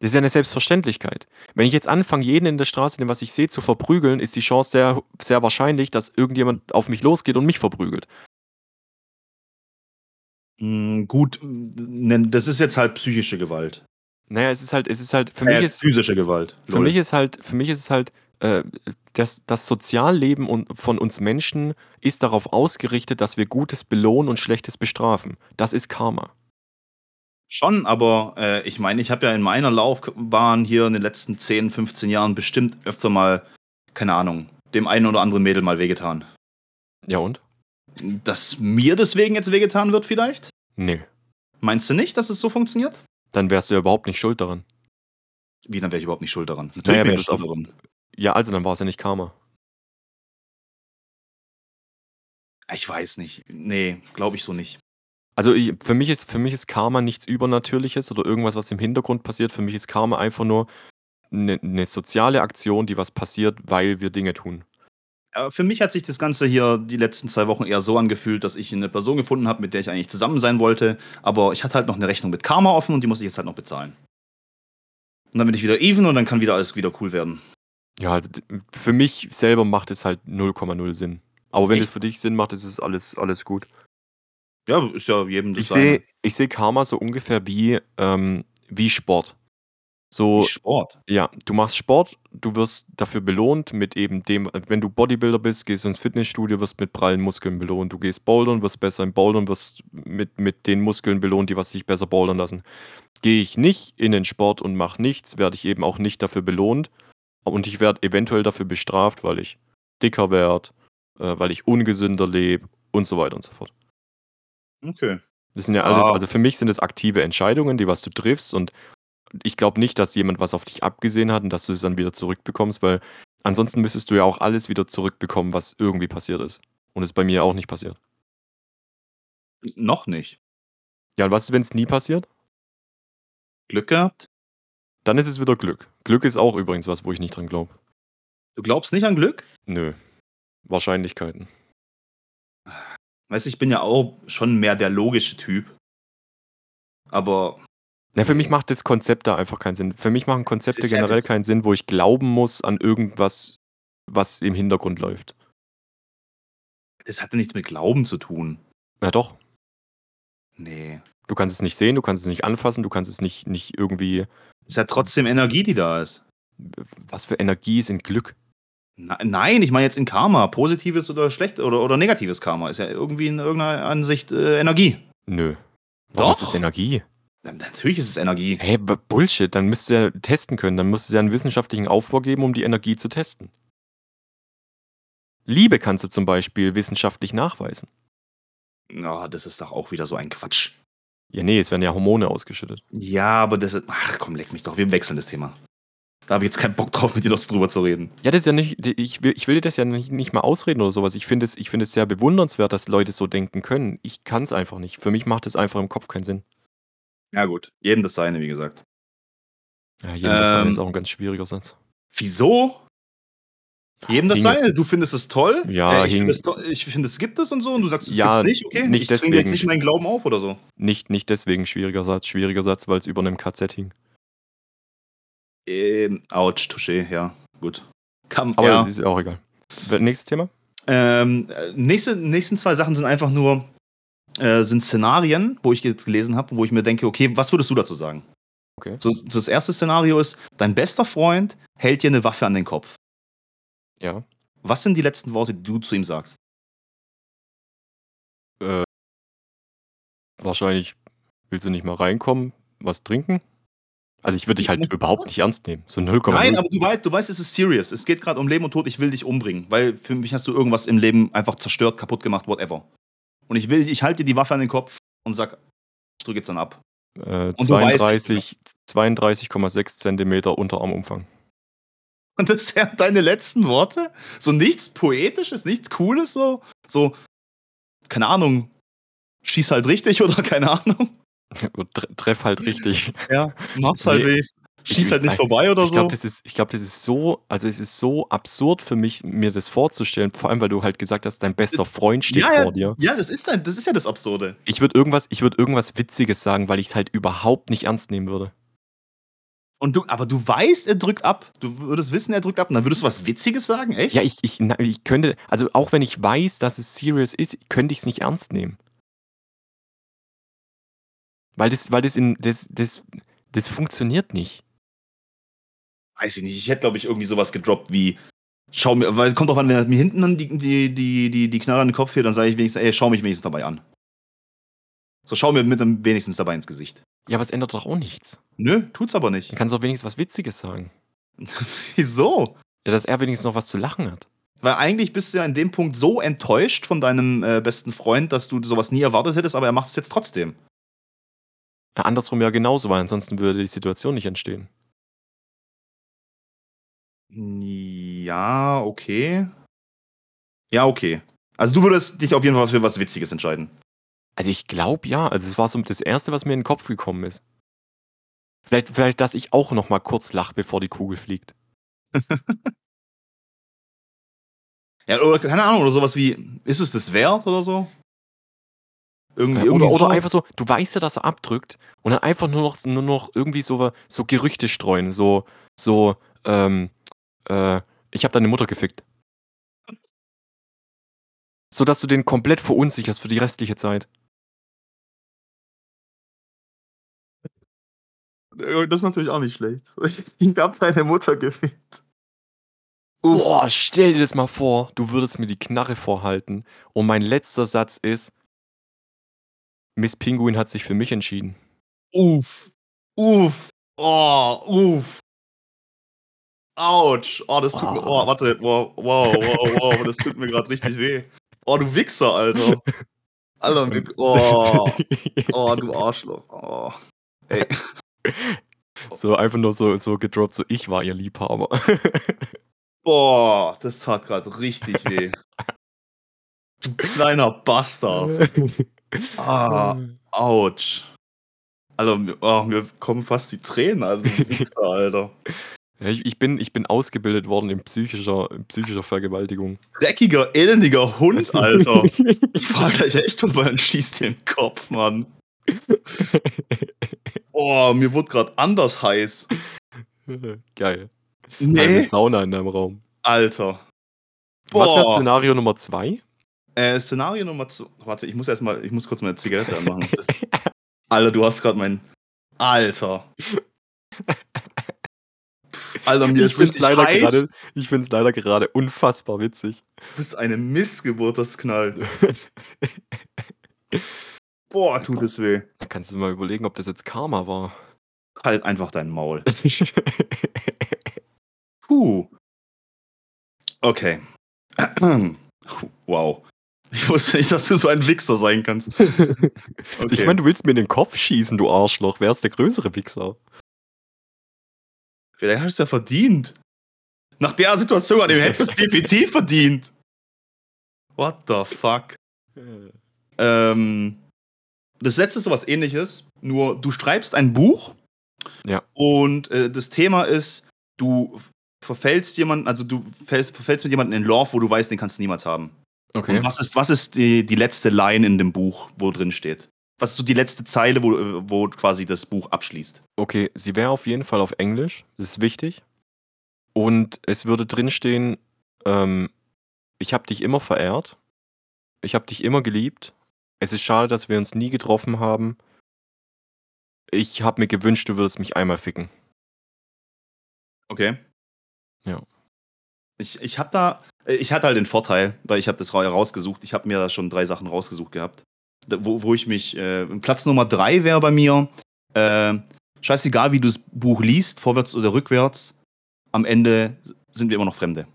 Das ist ja 'ne Selbstverständlichkeit. Wenn ich jetzt anfange, jeden in der Straße, den was ich sehe, zu verprügeln, ist die Chance sehr sehr wahrscheinlich, dass irgendjemand auf mich losgeht und mich verprügelt. Hm, gut, das ist jetzt halt psychische Gewalt. Na ja, es ist halt es ist halt für Äh, mich ist physische Gewalt. für Lol. mich ist halt für mich ist es halt, äh, das das Sozialleben von uns Menschen ist darauf ausgerichtet, dass wir Gutes belohnen und Schlechtes bestrafen. Das ist Karma. Schon, aber, äh, ich meine, ich habe ja in meiner Laufbahn hier in den letzten 10, 15 Jahren bestimmt öfter mal, keine Ahnung, dem einen oder anderen Mädel mal wehgetan. Ja und? Dass mir deswegen jetzt wehgetan wird vielleicht? Ne. Meinst du nicht, dass es so funktioniert? Dann wärst du ja überhaupt nicht schuld daran. Wie, dann wäre ich überhaupt nicht schuld daran? Na Natürlich ja, bin ich schuld daran. ja, also dann war's ja nicht Karma. Ich weiß nicht. Ne, glaube ich so nicht. Also, i für mich ist für mich ist Karma nichts Übernatürliches oder irgendwas, was im Hintergrund passiert. Für mich ist Karma einfach nur 'ne 'ne soziale Aktion, die was passiert, weil wir Dinge tun. Äh, für mich hat sich das Ganze hier die letzten 2 Wochen eher so angefühlt, dass ich 'ne Person gefunden habe, mit der ich eigentlich zusammen sein wollte, aber ich hatte halt noch 'ne Rechnung mit Karma offen und die muss ich jetzt halt noch bezahlen. Und dann bin ich wieder even und dann kann wieder alles wieder cool werden. Ja, also d für mich selber macht es halt 0,0 Sinn. Aber wenn es Echt? für dich Sinn macht, ist es alles alles gut. Ja, ist ja jedem das Ich sehe ich sehe Karma so ungefähr wie, ähm wie Sport. Wie So Sport? ja, du machst Sport, du wirst dafür belohnt mit eben dem wenn du Bodybuilder bist, gehst du ins Fitnessstudio, wirst mit prallen Muskeln belohnt. Du gehst bouldern, wirst besser im Bouldern, wirst mit mit den Muskeln belohnt, die was sich besser bouldern lassen. Gehe ich nicht in den Sport und mache nichts, werde ich eben auch nicht dafür belohnt und ich werde eventuell dafür bestraft, weil ich dicker werde, äh, weil ich ungesünder lebe und so weiter und so fort. Okay. Das sind ja alles Ah. also für mich sind es aktive Entscheidungen, die was du triffst und ich glaube nicht, dass jemand was auf dich abgesehen hat und dass du es dann wieder zurückbekommst, weil ansonsten müsstest du ja auch alles wieder zurückbekommen, was irgendwie passiert ist. Und ist bei mir auch nicht passiert. Noch nicht. Ja, und was ist, wenn's nie passiert? Glück gehabt? Dann ist es wieder Glück. Glück ist auch übrigens was, wo ich nicht dran glaube. Du glaubst nicht an Glück? Nö. Wahrscheinlichkeiten. Weißt du, ich bin ja auch schon mehr der logische Typ. Aber Ja, für mich macht das Konzept da einfach keinen Sinn. Für mich machen Konzepte ja generell keinen Sinn, wo ich glauben muss an irgendwas, was im Hintergrund läuft. das hatte nichts mit Glauben zu tun. Ja doch. Nee. Du kannst es nicht sehen, du kannst es nicht anfassen, du kannst es nicht, nicht irgendwie. Ist ja trotzdem Energie, die da ist. Was für Energie ist in Glück? Na, nein, ich meine jetzt in Karma. Positives oder schlecht oder, oder negatives Karma. Ist ja irgendwie in irgendeiner Ansicht äh, Energie. Nö. Warum ist Doch. es Energie? Ja, Natürlich ist es Energie. Hey, Bullshit, dann müsst ihr ja testen können. Dann müsst ihr ja einen wissenschaftlichen Aufbau geben, um die Energie zu testen. Liebe kannst du zum Beispiel wissenschaftlich nachweisen. Ja, das ist doch auch wieder so ein Quatsch. Ja, nee, es werden ja Hormone ausgeschüttet. Ja, aber das ist. Ach komm, leck mich doch. Wir wechseln das Thema. Da habe ich jetzt keinen Bock drauf, mit dir noch drüber zu reden. Ja, das ist ja nicht, ich will, ich will dir das ja nicht, nicht mal ausreden oder sowas. Ich finde es, ich finde es sehr bewundernswert, dass Leute so denken können. Ich kann es einfach nicht. Für mich macht es einfach im Kopf keinen Sinn. Ja, gut. Jedem das seine, wie gesagt. Ja, jedem das Ähm, sein ist auch ein ganz schwieriger Satz. Wieso? Jedem das seine? Du findest es toll? Ja, Äh, ich finde es, ich finde, es gibt es und so und du sagst, es Ja, gibt's nicht, okay? nicht ich zwinge jetzt deswegen. nicht meinen Glauben auf oder so. Nicht, nicht deswegen schwieriger Satz, schwieriger Satz, weil es über einem KZ hing. Ähm, ouch, touché, ja, gut. Kam, Aber ja. ist auch egal. Nächstes Thema? Ähm, äh, nächste, nächsten zwei Sachen sind einfach nur äh, sind Szenarien, wo ich gelesen habe, wo ich mir denke, okay, was würdest du dazu sagen? Okay. So das erste Szenario ist, dein bester Freund hält dir eine Waffe an den Kopf. Ja. Was sind die letzten Worte, die du zu ihm sagst? Äh, wahrscheinlich willst du nicht mal reinkommen, was trinken? Also ich würde dich halt überhaupt nicht ernst nehmen. So 0,0. Nein, aber du weißt, du weißt, es ist serious. Es geht gerade um Leben und Tod. Ich will dich umbringen, weil für mich hast du irgendwas im Leben einfach zerstört, kaputt gemacht, whatever. Und ich will, ich halte dir die Waffe an den Kopf und sag, ich drücke jetzt dann ab. äh, und du weißt 32 32,6 Zentimeter Unterarmumfang. Und das sind deine letzten Worte? So nichts Poetisches, nichts Cooles, so, so, keine Ahnung, schieß halt richtig <laughs> oder keine Ahnung. Tre- Treff halt richtig. Ja, mach's halt Nee, wenigstens. Schieß ich halt nicht weiß- vorbei oder Ich glaube, so. das ist, ich glaube, das ist so, also es ist so absurd für mich, mir das vorzustellen, vor allem, weil du halt gesagt hast, dein bester Freund steht ja, vor dir. ja, das ist, das ist ja das Absurde. Ich würde irgendwas, ich würde irgendwas Witziges sagen, weil ich es halt überhaupt nicht ernst nehmen würde. Und du, aber du weißt, er drückt ab. Du würdest wissen, er drückt ab. Und dann würdest du was Witziges sagen, echt? Ja, ich, ich, ich könnte, also auch wenn ich weiß, dass es serious ist, könnte ich es nicht ernst nehmen. Weil das, weil das in, das, das, das funktioniert nicht. Weiß ich nicht. Ich hätte, glaube ich, irgendwie sowas gedroppt wie, schau mir, weil kommt drauf an, wenn er mir hinten dann die, die, die, die, die Knarre an den Kopf hält, dann sage ich wenigstens, ey, schau mich wenigstens dabei an. So, schau mir mit dem wenigstens dabei ins Gesicht. Ja, aber es ändert doch auch nichts. Nö, tut's aber nicht. Dann kannst du auch wenigstens was Witziges sagen. <laughs> Wieso? Ja, dass er wenigstens noch was zu lachen hat. Weil eigentlich bist du ja in dem Punkt so enttäuscht von deinem äh, besten Freund, dass du sowas nie erwartet hättest, aber er macht es jetzt trotzdem. Andersrum ja genauso, weil ansonsten würde die Situation nicht entstehen. Ja, okay. Ja, okay. Also du würdest dich auf jeden Fall für was Witziges entscheiden. Also ich glaube ja. Also es war so das Erste, was mir in den Kopf gekommen ist. Vielleicht, vielleicht dass ich auch noch mal kurz lache, bevor die Kugel fliegt. <laughs> Ja, oder keine Ahnung, oder sowas wie, ist es das wert oder so? Irgendwie, Äh, irgendwie oder, oder so. einfach so, du weißt ja, dass er abdrückt und dann einfach nur noch, nur noch irgendwie so, so Gerüchte streuen. So, so, ähm, äh, ich habe deine Mutter gefickt. So dass du den komplett verunsicherst für die restliche Zeit. Äh, Das ist natürlich auch nicht schlecht. Ich, <laughs> ich hab deine Mutter gefickt. Boah, stell dir das mal vor, du würdest mir die Knarre vorhalten und mein letzter Satz ist, Miss Pinguin hat sich für mich entschieden. Uff. Uff. Oh, uff. Autsch. Oh, das tut mir. Oh, warte. Wow, wow, wow, wow. Das tut mir gerade richtig weh. Oh, du Wichser, Alter. Alter, <laughs> mir, oh, <laughs> oh, du Arschloch. Oh. Ey. so einfach nur so, so gedroppt, so ich war ihr Liebhaber. <laughs> Boah, das tat gerade richtig weh. Du kleiner Bastard. Ah, Autsch. Alter, mir, oh, mir kommen fast die Tränen. Du <laughs> Wichser, Alter. Ja, ich, ich, bin, ich bin ausgebildet worden in psychischer, in psychischer Vergewaltigung. Dreckiger, elendiger Hund, <laughs> Alter. ich fahr gleich echt vorbei und schieß dir den Kopf, Mann. Boah, mir wurde gerade anders heiß. <laughs> Geil. Nee. Eine Sauna in deinem Raum. Alter. Was wäre. Szenario Nummer zwei? Äh, Szenario Nummer zwei. Warte, ich muss erstmal, ich muss kurz meine Zigarette anmachen. Das, Alter, du hast gerade mein. Alter. Alter, mir Ich ist finde es richtig leider, heiß. gerade- ich find's leider gerade unfassbar witzig. Du bist eine Missgeburt, das knallt. <laughs> Boah, tut es weh. Da kannst du mal überlegen, ob das jetzt Karma war. Halt einfach dein Maul. <laughs> Puh. Okay. <clears throat> Wow. Ich wusste nicht, dass du so ein Wichser sein kannst. <laughs> Okay. Ich meine, du willst mir in den Kopf schießen, du Arschloch. Wer ist der größere Wichser? Vielleicht hast du es ja verdient. Nach der Situation an dem hättest du es definitiv verdient. What the fuck? Ähm, das letzte ist sowas ähnliches, nur du schreibst ein Buch. Ja. Und äh, das Thema ist, du verfällst jemanden, also du fällst, verfällst mit jemandem in Love, wo du weißt, den kannst du niemals haben. Okay. Und was ist, was ist die, die letzte Line in dem Buch, wo drin steht? Was ist so die letzte Zeile, wo, wo quasi das Buch abschließt? Okay, sie wäre auf jeden Fall auf Englisch. Das ist wichtig. Und es würde drinstehen, ähm, ich habe dich immer verehrt. Ich habe dich immer geliebt. Es ist schade, dass wir uns nie getroffen haben. Ich habe mir gewünscht, du würdest mich einmal ficken. Okay. Ja. Ich, ich habe da, äh, ich hatte halt den Vorteil, weil ich habe das ra- rausgesucht. Ich habe mir da schon drei Sachen rausgesucht gehabt, wo, wo ich mich, äh, Platz Nummer drei wäre bei mir, äh, scheißegal wie du das Buch liest, vorwärts oder rückwärts, am Ende sind wir immer noch Fremde.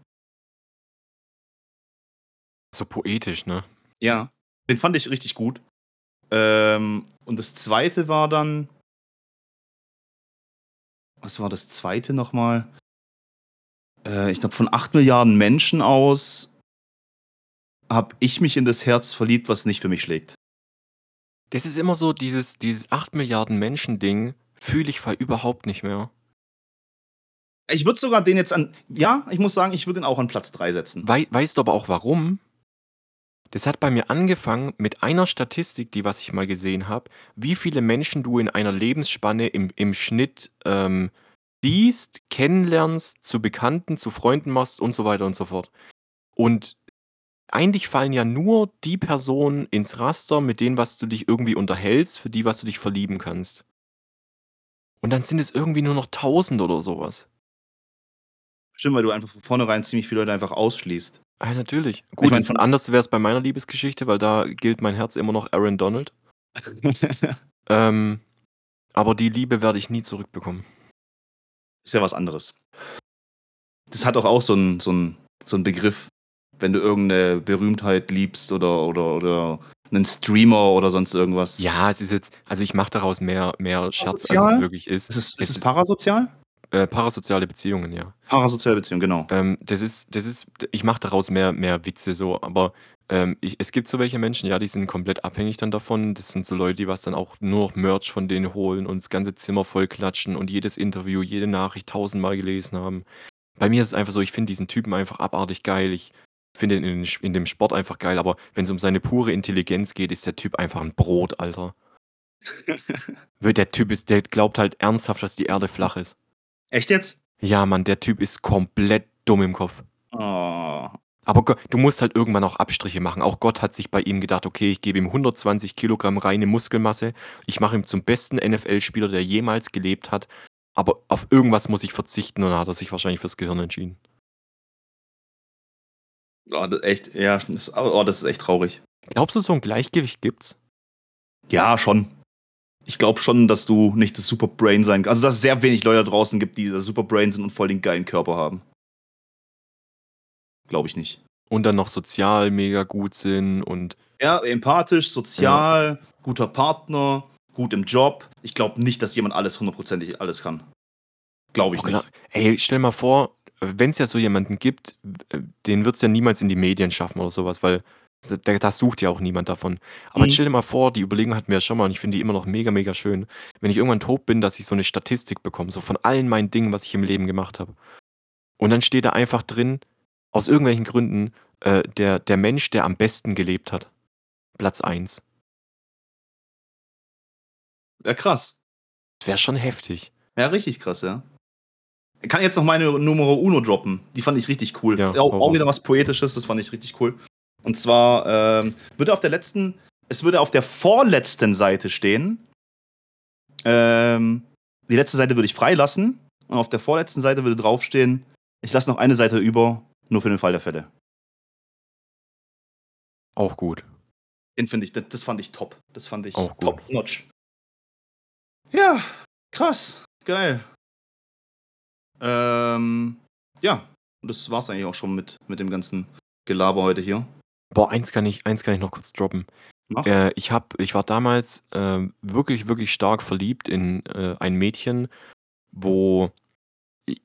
So poetisch, ne? Ja. Den fand ich richtig gut. Ähm, und das zweite war dann. Was war das zweite nochmal? Äh, ich glaube, von 8 Milliarden Menschen aus habe ich mich in das Herz verliebt, was nicht für mich schlägt. Das ist immer so, dieses, dieses 8 Milliarden Menschen-Ding fühle ich überhaupt nicht mehr. Ich würde sogar den jetzt an. Ja, ich muss sagen, ich würde ihn auch an Platz 3 setzen. Wei weißt du aber auch warum? Das hat bei mir angefangen mit einer Statistik, die was ich mal gesehen habe, wie viele Menschen du in einer Lebensspanne im, im Schnitt ähm, siehst, kennenlernst, zu Bekannten, zu Freunden machst und so weiter und so fort. Und eigentlich fallen ja nur die Personen ins Raster, mit denen, was du dich irgendwie unterhältst, für die, was du dich verlieben kannst. Und dann sind es irgendwie nur noch tausend oder sowas. Stimmt, weil du einfach von vornherein ziemlich viele Leute einfach ausschließt. Ah, natürlich. Gut, mein, jetzt von- anders wäre es bei meiner Liebesgeschichte, weil da gilt mein Herz immer noch Aaron Donald. <laughs> Ähm, aber die Liebe werde ich nie zurückbekommen. Ist ja was anderes. Das hat doch auch so einen so so einen Begriff. Wenn du irgendeine Berühmtheit liebst oder, oder, oder einen Streamer oder sonst irgendwas. Ja, es ist jetzt, also ich mache daraus mehr, mehr Scherz, als Sozial? es wirklich ist. Ist es, ist es es ist parasozial? äh, parasoziale Beziehungen, ja. Parasoziale Beziehung, genau. Ähm, das ist, das ist, ich mache daraus mehr, mehr Witze so, aber ähm, ich, es gibt so welche Menschen, ja, die sind komplett abhängig dann davon. Das sind so Leute, die was dann auch nur noch Merch von denen holen und das ganze Zimmer voll klatschen und jedes Interview, jede Nachricht tausendmal gelesen haben. Bei mir ist es einfach so, ich finde diesen Typen einfach abartig geil. Ich finde ihn in, in dem Sport einfach geil, aber wenn es um seine pure Intelligenz geht, ist der Typ einfach ein Brot, Alter. <laughs> Der Typ ist, der glaubt halt ernsthaft, dass die Erde flach ist. Echt jetzt? Ja, Mann, der Typ ist komplett dumm im Kopf. Oh. Aber Go- du musst halt irgendwann auch Abstriche machen. Auch Gott hat sich bei ihm gedacht, okay, ich gebe ihm 120 Kilogramm reine Muskelmasse. Ich mache ihn zum besten NFL-Spieler, der jemals gelebt hat. Aber auf irgendwas muss ich verzichten und dann hat er sich wahrscheinlich fürs Gehirn entschieden. Oh, das echt, ja, das, oh, das ist echt traurig. Glaubst du, so ein Gleichgewicht gibt's? Ja, schon. Ich glaube schon, dass du nicht das Superbrain sein kannst. Also, dass es sehr wenig Leute da draußen gibt, die das Superbrain sind und voll den geilen Körper haben. Glaube ich nicht. Und dann noch sozial mega gut sind und Ja, empathisch, sozial, guter Partner, gut im Job. Ich glaube nicht, dass jemand alles hundertprozentig alles kann. Glaube ich Boah, genau. nicht. Ey, stell mal vor, wenn es ja so jemanden gibt, w- den wird es ja niemals in die Medien schaffen oder sowas, weil Da, da sucht ja auch niemand davon. Aber Mhm. stell dir mal vor, die Überlegung hatten wir ja schon mal und ich finde die immer noch mega, mega schön. Wenn ich irgendwann tot bin, dass ich so eine Statistik bekomme, so von allen meinen Dingen, was ich im Leben gemacht habe. Und dann steht da einfach drin, aus irgendwelchen Gründen, äh, der, der Mensch, der am besten gelebt hat. Platz 1. Ja, krass. Das wäre schon heftig. Ja, richtig krass, ja. Ich kann jetzt noch meine Numero Uno droppen. Die fand ich richtig cool. Ja, auch, auch wieder was Poetisches, das fand ich richtig cool. Und zwar ähm, würde auf der letzten, es würde auf der vorletzten Seite stehen. Ähm, die letzte Seite würde ich freilassen. Und auf der vorletzten Seite würde draufstehen, ich lasse noch eine Seite über, nur für den Fall der Fälle. Auch gut. Den finde ich, das, das fand ich top. Das fand ich Auch gut. top notch. Ja, krass. Geil. Ähm, ja, und das war's eigentlich auch schon mit, mit dem ganzen Gelaber heute hier. Boah, eins kann ich, eins kann ich noch kurz droppen. Mach. Äh, ich, hab, ich war damals äh, wirklich, wirklich stark verliebt in äh, ein Mädchen, wo,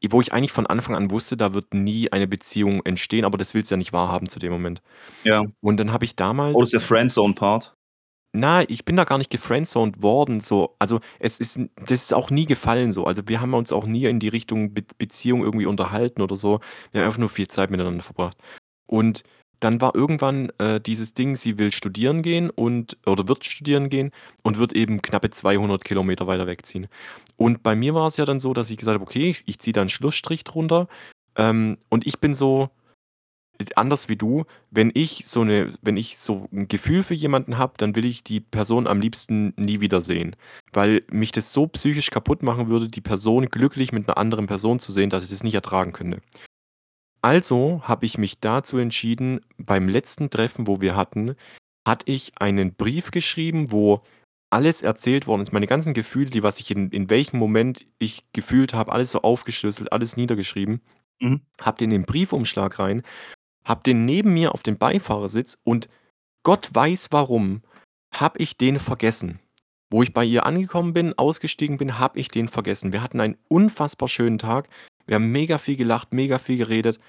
wo ich eigentlich von Anfang an wusste, da wird nie eine Beziehung entstehen, aber das willst du ja nicht wahrhaben zu dem Moment. Ja. Und dann habe ich damals. Oh, das ist der Friendzone-Part. Na, ich bin da gar nicht gefriendzoned worden, so. Also, es ist das ist auch nie gefallen so. Also, wir haben uns auch nie in die Richtung Be Beziehung irgendwie unterhalten oder so. Wir haben einfach nur viel Zeit miteinander verbracht. Und dann war irgendwann äh, dieses Ding, sie will studieren gehen und oder wird studieren gehen und wird eben knappe 200 Kilometer weiter wegziehen. Und bei mir war es ja dann so, dass ich gesagt habe, okay, ich, ich ziehe da einen Schlussstrich drunter. Ähm, und ich bin so, anders wie du, wenn ich so eine, wenn ich so ein Gefühl für jemanden habe, dann will ich die Person am liebsten nie wiedersehen. Weil mich das so psychisch kaputt machen würde, die Person glücklich mit einer anderen Person zu sehen, dass ich das nicht ertragen könnte. Also habe ich mich dazu entschieden, beim letzten Treffen, wo wir hatten, hatte ich einen Brief geschrieben, wo alles erzählt worden ist, meine ganzen Gefühle, die was ich in, in welchem Moment ich gefühlt habe, alles so aufgeschlüsselt, alles niedergeschrieben, Mhm. hab den in den Briefumschlag rein, hab den neben mir auf dem Beifahrersitz und Gott weiß warum, hab ich den vergessen. Wo ich bei ihr angekommen bin, ausgestiegen bin, hab ich den vergessen. Wir hatten einen unfassbar schönen Tag. Wir haben mega viel gelacht, mega viel geredet.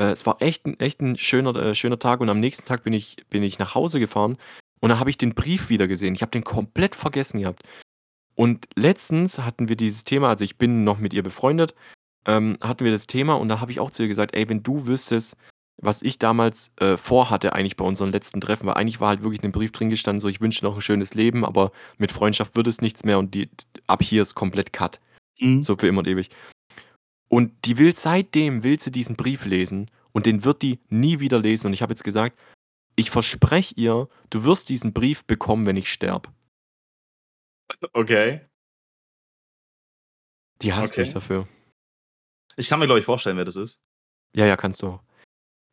Äh, es war echt ein, echt ein schöner, äh, schöner Tag und am nächsten Tag bin ich, bin ich nach Hause gefahren und da habe ich den Brief wieder gesehen. Ich habe den komplett vergessen gehabt. Und letztens hatten wir dieses Thema, also ich bin noch mit ihr befreundet, ähm, hatten wir das Thema und da habe ich auch zu ihr gesagt, ey, wenn du wüsstest, was ich damals äh, vorhatte, eigentlich bei unseren letzten Treffen, weil eigentlich war halt wirklich in dem Brief drin gestanden, so ich wünsche noch ein schönes Leben, aber mit Freundschaft wird es nichts mehr und die, ab hier ist komplett Cut. Mhm. So für immer und ewig. Und die will seitdem, will sie diesen Brief lesen und den wird die nie wieder lesen. Und ich habe jetzt gesagt, ich verspreche ihr, du wirst diesen Brief bekommen, wenn ich sterbe. Okay. Die hasst Okay. mich dafür. Ich kann mir, glaube ich, vorstellen, wer das ist. Ja, ja, kannst du.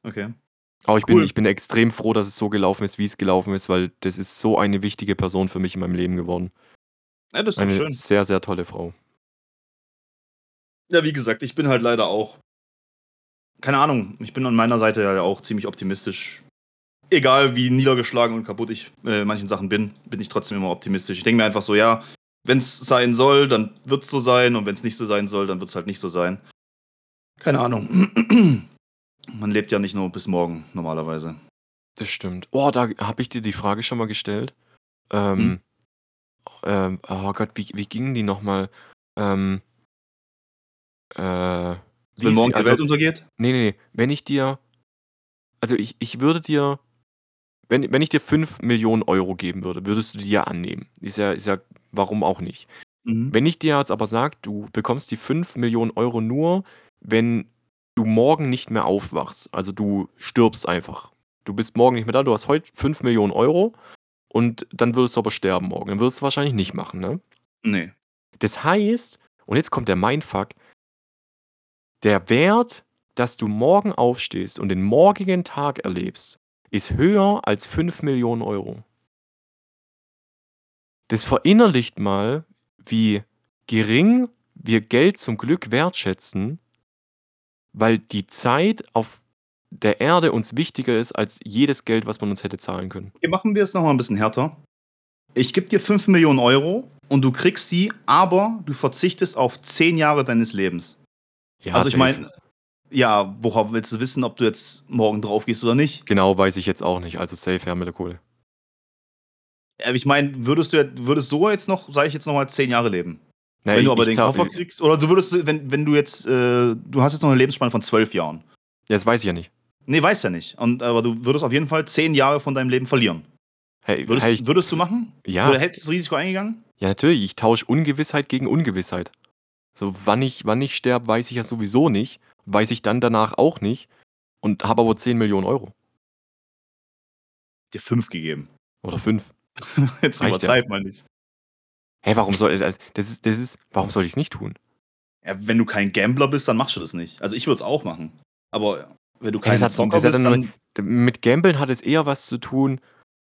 Okay. Aber ich bin, Cool. ich bin extrem froh, dass es so gelaufen ist, wie es gelaufen ist, weil das ist so eine wichtige Person für mich in meinem Leben geworden. Ja, das ist Eine schön. sehr, sehr tolle Frau. Ja, wie gesagt, ich bin halt leider auch. Keine Ahnung, ich bin an meiner Seite ja auch ziemlich optimistisch. Egal wie niedergeschlagen und kaputt ich äh, manchen Sachen bin, bin ich trotzdem immer optimistisch. Ich denke mir einfach so, ja, wenn es sein soll, dann wird es so sein und wenn es nicht so sein soll, dann wird es halt nicht so sein. Keine Ahnung. <clears throat> Man lebt ja nicht nur bis morgen normalerweise. Das stimmt. Oh, da habe ich dir die Frage schon mal gestellt. Ähm, ähm, oh Gott, wie, wie ging die nochmal? Ähm, äh, wie Wenn morgen viel- die also, Welt untergeht? nee, nee, nee. Wenn ich dir, also ich, ich würde dir, wenn, wenn ich dir 5 Millionen Euro geben würde, würdest du die ja annehmen. Ist ja, ist ja, warum auch nicht. Mhm. Wenn ich dir jetzt aber sage, du bekommst die 5 Millionen Euro nur, wenn du morgen nicht mehr aufwachst. Also du stirbst einfach. Du bist morgen nicht mehr da, du hast heute 5 Millionen Euro und dann würdest du aber sterben morgen. Dann würdest du wahrscheinlich nicht machen, ne? Nee. Das heißt, und jetzt kommt der Mindfuck, der Wert, dass du morgen aufstehst und den morgigen Tag erlebst, ist höher als 5 Millionen Euro. Das verinnerlicht mal, wie gering wir Geld zum Glück wertschätzen, weil die Zeit auf der Erde uns wichtiger ist als jedes Geld, was man uns hätte zahlen können. Okay, machen wir es nochmal ein bisschen härter. Ich gebe dir 5 Millionen Euro und du kriegst sie, aber du verzichtest auf 10 Jahre deines Lebens. Ja, also ich meine, Ja, worauf willst du wissen, ob du jetzt morgen drauf gehst oder nicht? Genau, weiß ich jetzt auch nicht. Also safe her mit der Kohle. Ja, ich meine, würdest du würdest so jetzt noch, sage ich jetzt noch mal zehn Jahre leben? Nee, wenn du aber ich den Koffer kriegst, oder du würdest, wenn, wenn du jetzt, äh, du hast jetzt noch eine Lebensspanne von zwölf Jahren. Ja, das weiß ich ja nicht. Nee, weißt ja nicht. Und, aber du würdest auf jeden Fall zehn Jahre von deinem Leben verlieren. Hey, Würdest, hey, ich, würdest du machen? ja, Oder hättest du das Risiko eingegangen? ja, natürlich. Ich tausche Ungewissheit gegen Ungewissheit. So, wann ich, wann ich sterbe, weiß ich ja sowieso nicht. Weiß ich dann danach auch nicht. Und habe aber 10 Millionen Euro. Dir fünf gegeben. Oder 5. <laughs> Jetzt Reicht ja. übertreib mal nicht. Hey, warum soll das? Das ist, das ist, warum soll ich es nicht tun? Ja, wenn du kein Gambler bist, dann machst du das nicht. Also ich würde es auch machen. Aber wenn du kein hat- Zocker bist, dann dann, Mit Gambeln hat es eher was zu tun.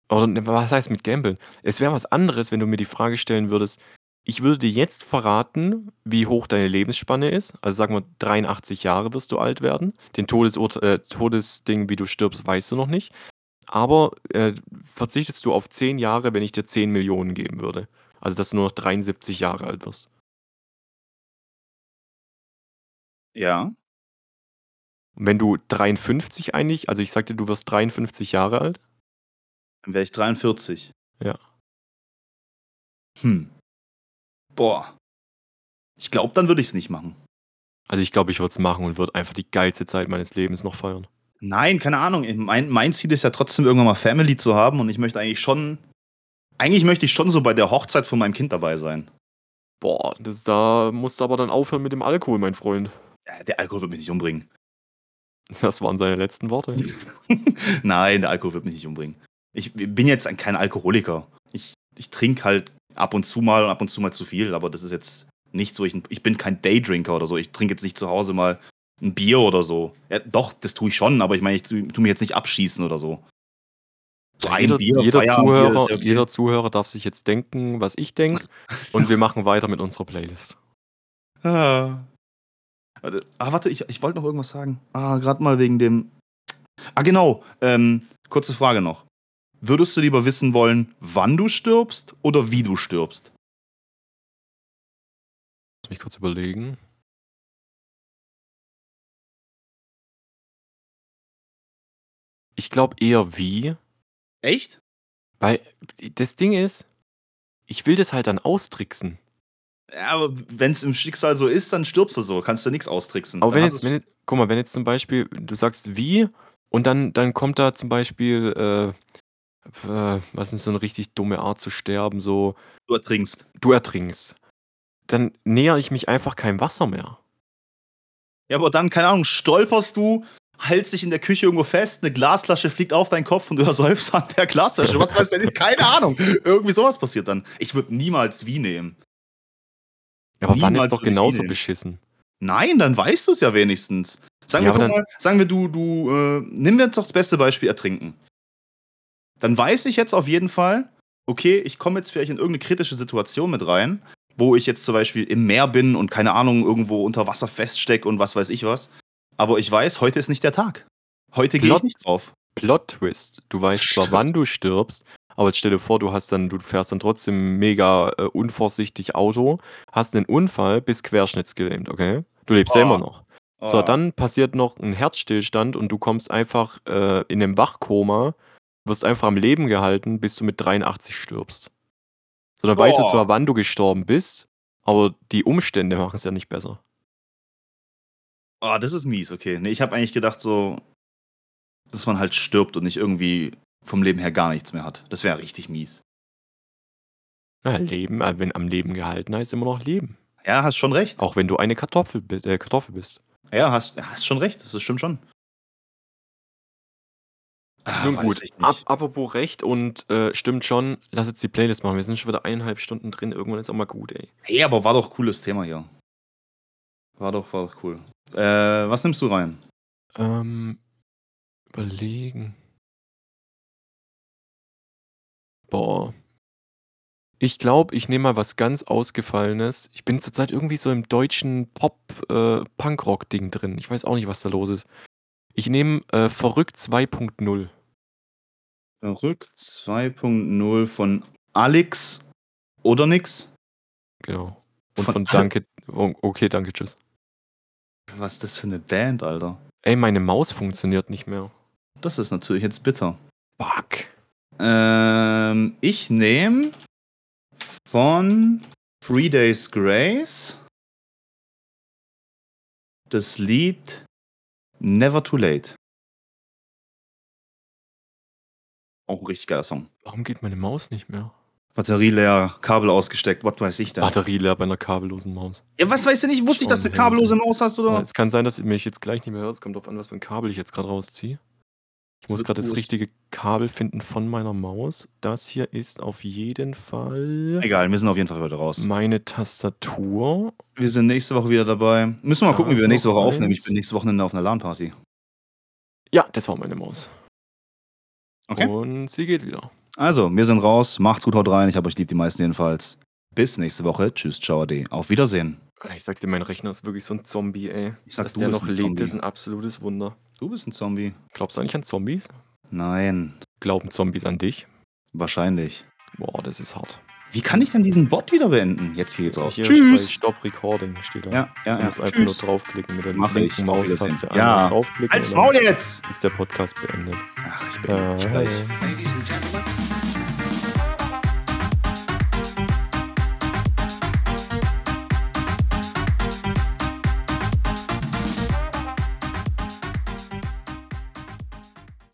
Oder ne, was heißt mit Gambeln? Es wäre was anderes, wenn du mir die Frage stellen würdest, ich würde dir jetzt verraten, wie hoch deine Lebensspanne ist. Also sagen wir, 83 Jahre wirst du alt werden. Den Todesurt äh, Todesding, wie du stirbst, weißt du noch nicht. Aber äh, verzichtest du auf 10 Jahre, wenn ich dir 10 Millionen geben würde. Also dass du nur noch 73 Jahre alt wirst. ja. Und wenn du 53 eigentlich, also ich sagte, du wirst 53 Jahre alt, Dann wäre ich 43. Ja. Hm. Boah. Ich glaube, dann würde ich es nicht machen. also ich glaube, ich würde es machen und würde einfach die geilste Zeit meines Lebens noch feiern. Nein, keine Ahnung. Mein, mein Ziel ist ja trotzdem irgendwann mal Family zu haben und ich möchte eigentlich schon. Eigentlich möchte ich schon so bei der Hochzeit von meinem Kind dabei sein. Boah, das, da musst du aber dann aufhören mit dem Alkohol, mein Freund. Ja, der Alkohol wird mich nicht umbringen. Das waren seine letzten Worte. <laughs> Nein, der Alkohol wird mich nicht umbringen. Ich bin jetzt ein- kein Alkoholiker. Ich, ich trinke halt ab und zu mal und ab und zu mal zu viel, aber das ist jetzt nicht so. Ich, ich bin kein Daydrinker oder so. Ich trinke jetzt nicht zu Hause mal ein Bier oder so. Ja, doch, das tue ich schon, aber ich meine, ich tu, tu mich jetzt nicht abschießen oder so. So ein jeder, Bier, jeder, Zuhörer, ja okay. jeder Zuhörer darf sich jetzt denken, was ich denke. und wir machen weiter mit unserer Playlist. <laughs> Ah. Warte, ah, warte, ich, ich wollte noch irgendwas sagen. Ah, gerade mal wegen dem. Ah, genau. Ähm, kurze Frage noch. Würdest du lieber wissen wollen, wann du stirbst oder wie du stirbst? Lass mich kurz überlegen. Ich glaube eher wie, Echt? weil das Ding ist, ich will das halt dann austricksen. Ja, aber wenn es im Schicksal so ist, dann stirbst du so. Kannst du nichts austricksen. Aber wenn jetzt, wenn, jetzt- guck mal, wenn jetzt zum Beispiel, du sagst wie und dann, dann kommt da zum Beispiel, äh, äh, was ist so eine richtig dumme Art zu sterben, so, du ertrinkst. du ertrinkst, dann näher ich mich einfach keinem Wasser mehr. Ja, aber dann, keine Ahnung, stolperst du, hältst dich in der Küche irgendwo fest, eine Glasflasche fliegt auf deinen Kopf und du <laughs> ersäufst an der Glasflasche. Was weiß denn ich? Keine Ahnung. Irgendwie sowas passiert dann. Ich würde niemals wie nehmen. Aber wann Niemals ist doch würde ich genauso nehmen. beschissen? Nein, dann weißt du es ja wenigstens. Sagen Ja, wir, aber guck mal, sagen wir, du, du, äh, nimm jetzt doch das beste Beispiel ertrinken. Dann weiß ich jetzt auf jeden Fall, okay, ich komme jetzt vielleicht in irgendeine kritische Situation mit rein, wo ich jetzt zum Beispiel im Meer bin und keine Ahnung, irgendwo unter Wasser feststecke und was weiß ich was. Aber ich weiß, heute ist nicht der Tag. Heute gehe ich nicht drauf. Plot-Twist. Du weißt zwar, wann du stirbst, aber jetzt stell dir vor, du hast dann, du fährst dann trotzdem mega äh, unvorsichtig Auto, hast einen Unfall, bist querschnittsgelähmt, okay? Du lebst ja Oh. immer noch. So, Ah. dann passiert noch ein Herzstillstand und du kommst einfach äh, in einem Wachkoma, wirst einfach am Leben gehalten, bis du mit 83 stirbst. So, dann weißt du Boah. zwar, wann du gestorben bist, aber die Umstände machen es ja nicht besser. Ah, das ist mies, okay. Nee, ich habe eigentlich gedacht, so, dass man halt stirbt und nicht irgendwie vom Leben her gar nichts mehr hat. Das wäre richtig mies. Ja, Leben, äh, wenn am Leben gehalten heißt immer noch Leben. Ja, hast schon recht. Auch wenn du eine Kartoffel, äh, Kartoffel bist. Ja, hast, hast schon recht. Das stimmt schon. Ah, Nun gut, nicht. apropos Recht und äh, stimmt schon, lass jetzt die Playlist machen. Wir sind schon wieder eineinhalb Stunden drin. Irgendwann ist auch mal gut, ey. Hey, aber war doch cooles Thema hier. War doch, war doch cool. Äh, was nimmst du rein? Ähm, überlegen. Boah. Ich glaube, ich nehme mal was ganz Ausgefallenes. Ich bin zurzeit irgendwie so im deutschen Pop-Punkrock-Ding drin. Ich weiß auch nicht, was da los ist. Ich nehme äh, Verrückt 2.0. Verrückt 2.0 von Alex oder nix? Genau. Und Von von Danke. oh, Okay, danke, tschüss. Was ist das für eine Band, Alter? Ey, meine Maus funktioniert nicht mehr. Das ist natürlich jetzt bitter. Fuck. Ähm, ich nehme von Three Days Grace das Lied Never Too Late. Auch ein richtig geiler Song. Warum geht meine Maus nicht mehr? Batterie leer, Kabel ausgesteckt, was weiß ich da. Batterie leer bei einer kabellosen Maus. Ja, was weißt du nicht? Wusste ich, dass du eine kabellose Maus hast, Ja, oder? es kann sein, dass ihr mich jetzt gleich nicht mehr hört. Es kommt drauf an, was für ein Kabel ich jetzt gerade rausziehe. Ich muss gerade das richtige Kabel finden von meiner Maus. Das hier ist auf jeden Fall Egal, wir sind auf jeden Fall heute raus. meine Tastatur. Wir sind nächste Woche wieder dabei. Müssen wir mal Da gucken, wie wir nächste Woche aufnehmen. Ich eins. bin nächste Wochenende auf einer LAN-Party. Ja, das war meine Maus. Okay. Und sie geht wieder. Also, wir sind raus. Macht's gut, haut rein. Ich habe euch lieb, die meisten jedenfalls. Bis nächste Woche. Tschüss, ciao, ade. Auf Wiedersehen. Ich sag dir, mein Rechner ist wirklich so ein Zombie, ey. Ich sag, Dass du der bist noch ein lebt, Zombie. ist ein absolutes Wunder. Du bist ein Zombie. Glaubst du eigentlich an Zombies? Nein, Glauben Zombies an dich? wahrscheinlich. Boah, das ist hart. Wie kann ich denn diesen Bot wieder beenden? Jetzt hier geht's raus. Hier Tschüss. Stop Recording steht da. Ja, ja, Du ja. musst einfach Tschüss. nur draufklicken mit der Mach linken. Maustaste. Ja. draufklicken Als Maul jetzt! ist der Podcast beendet. Ach, ich bin gleich. And gentlemen,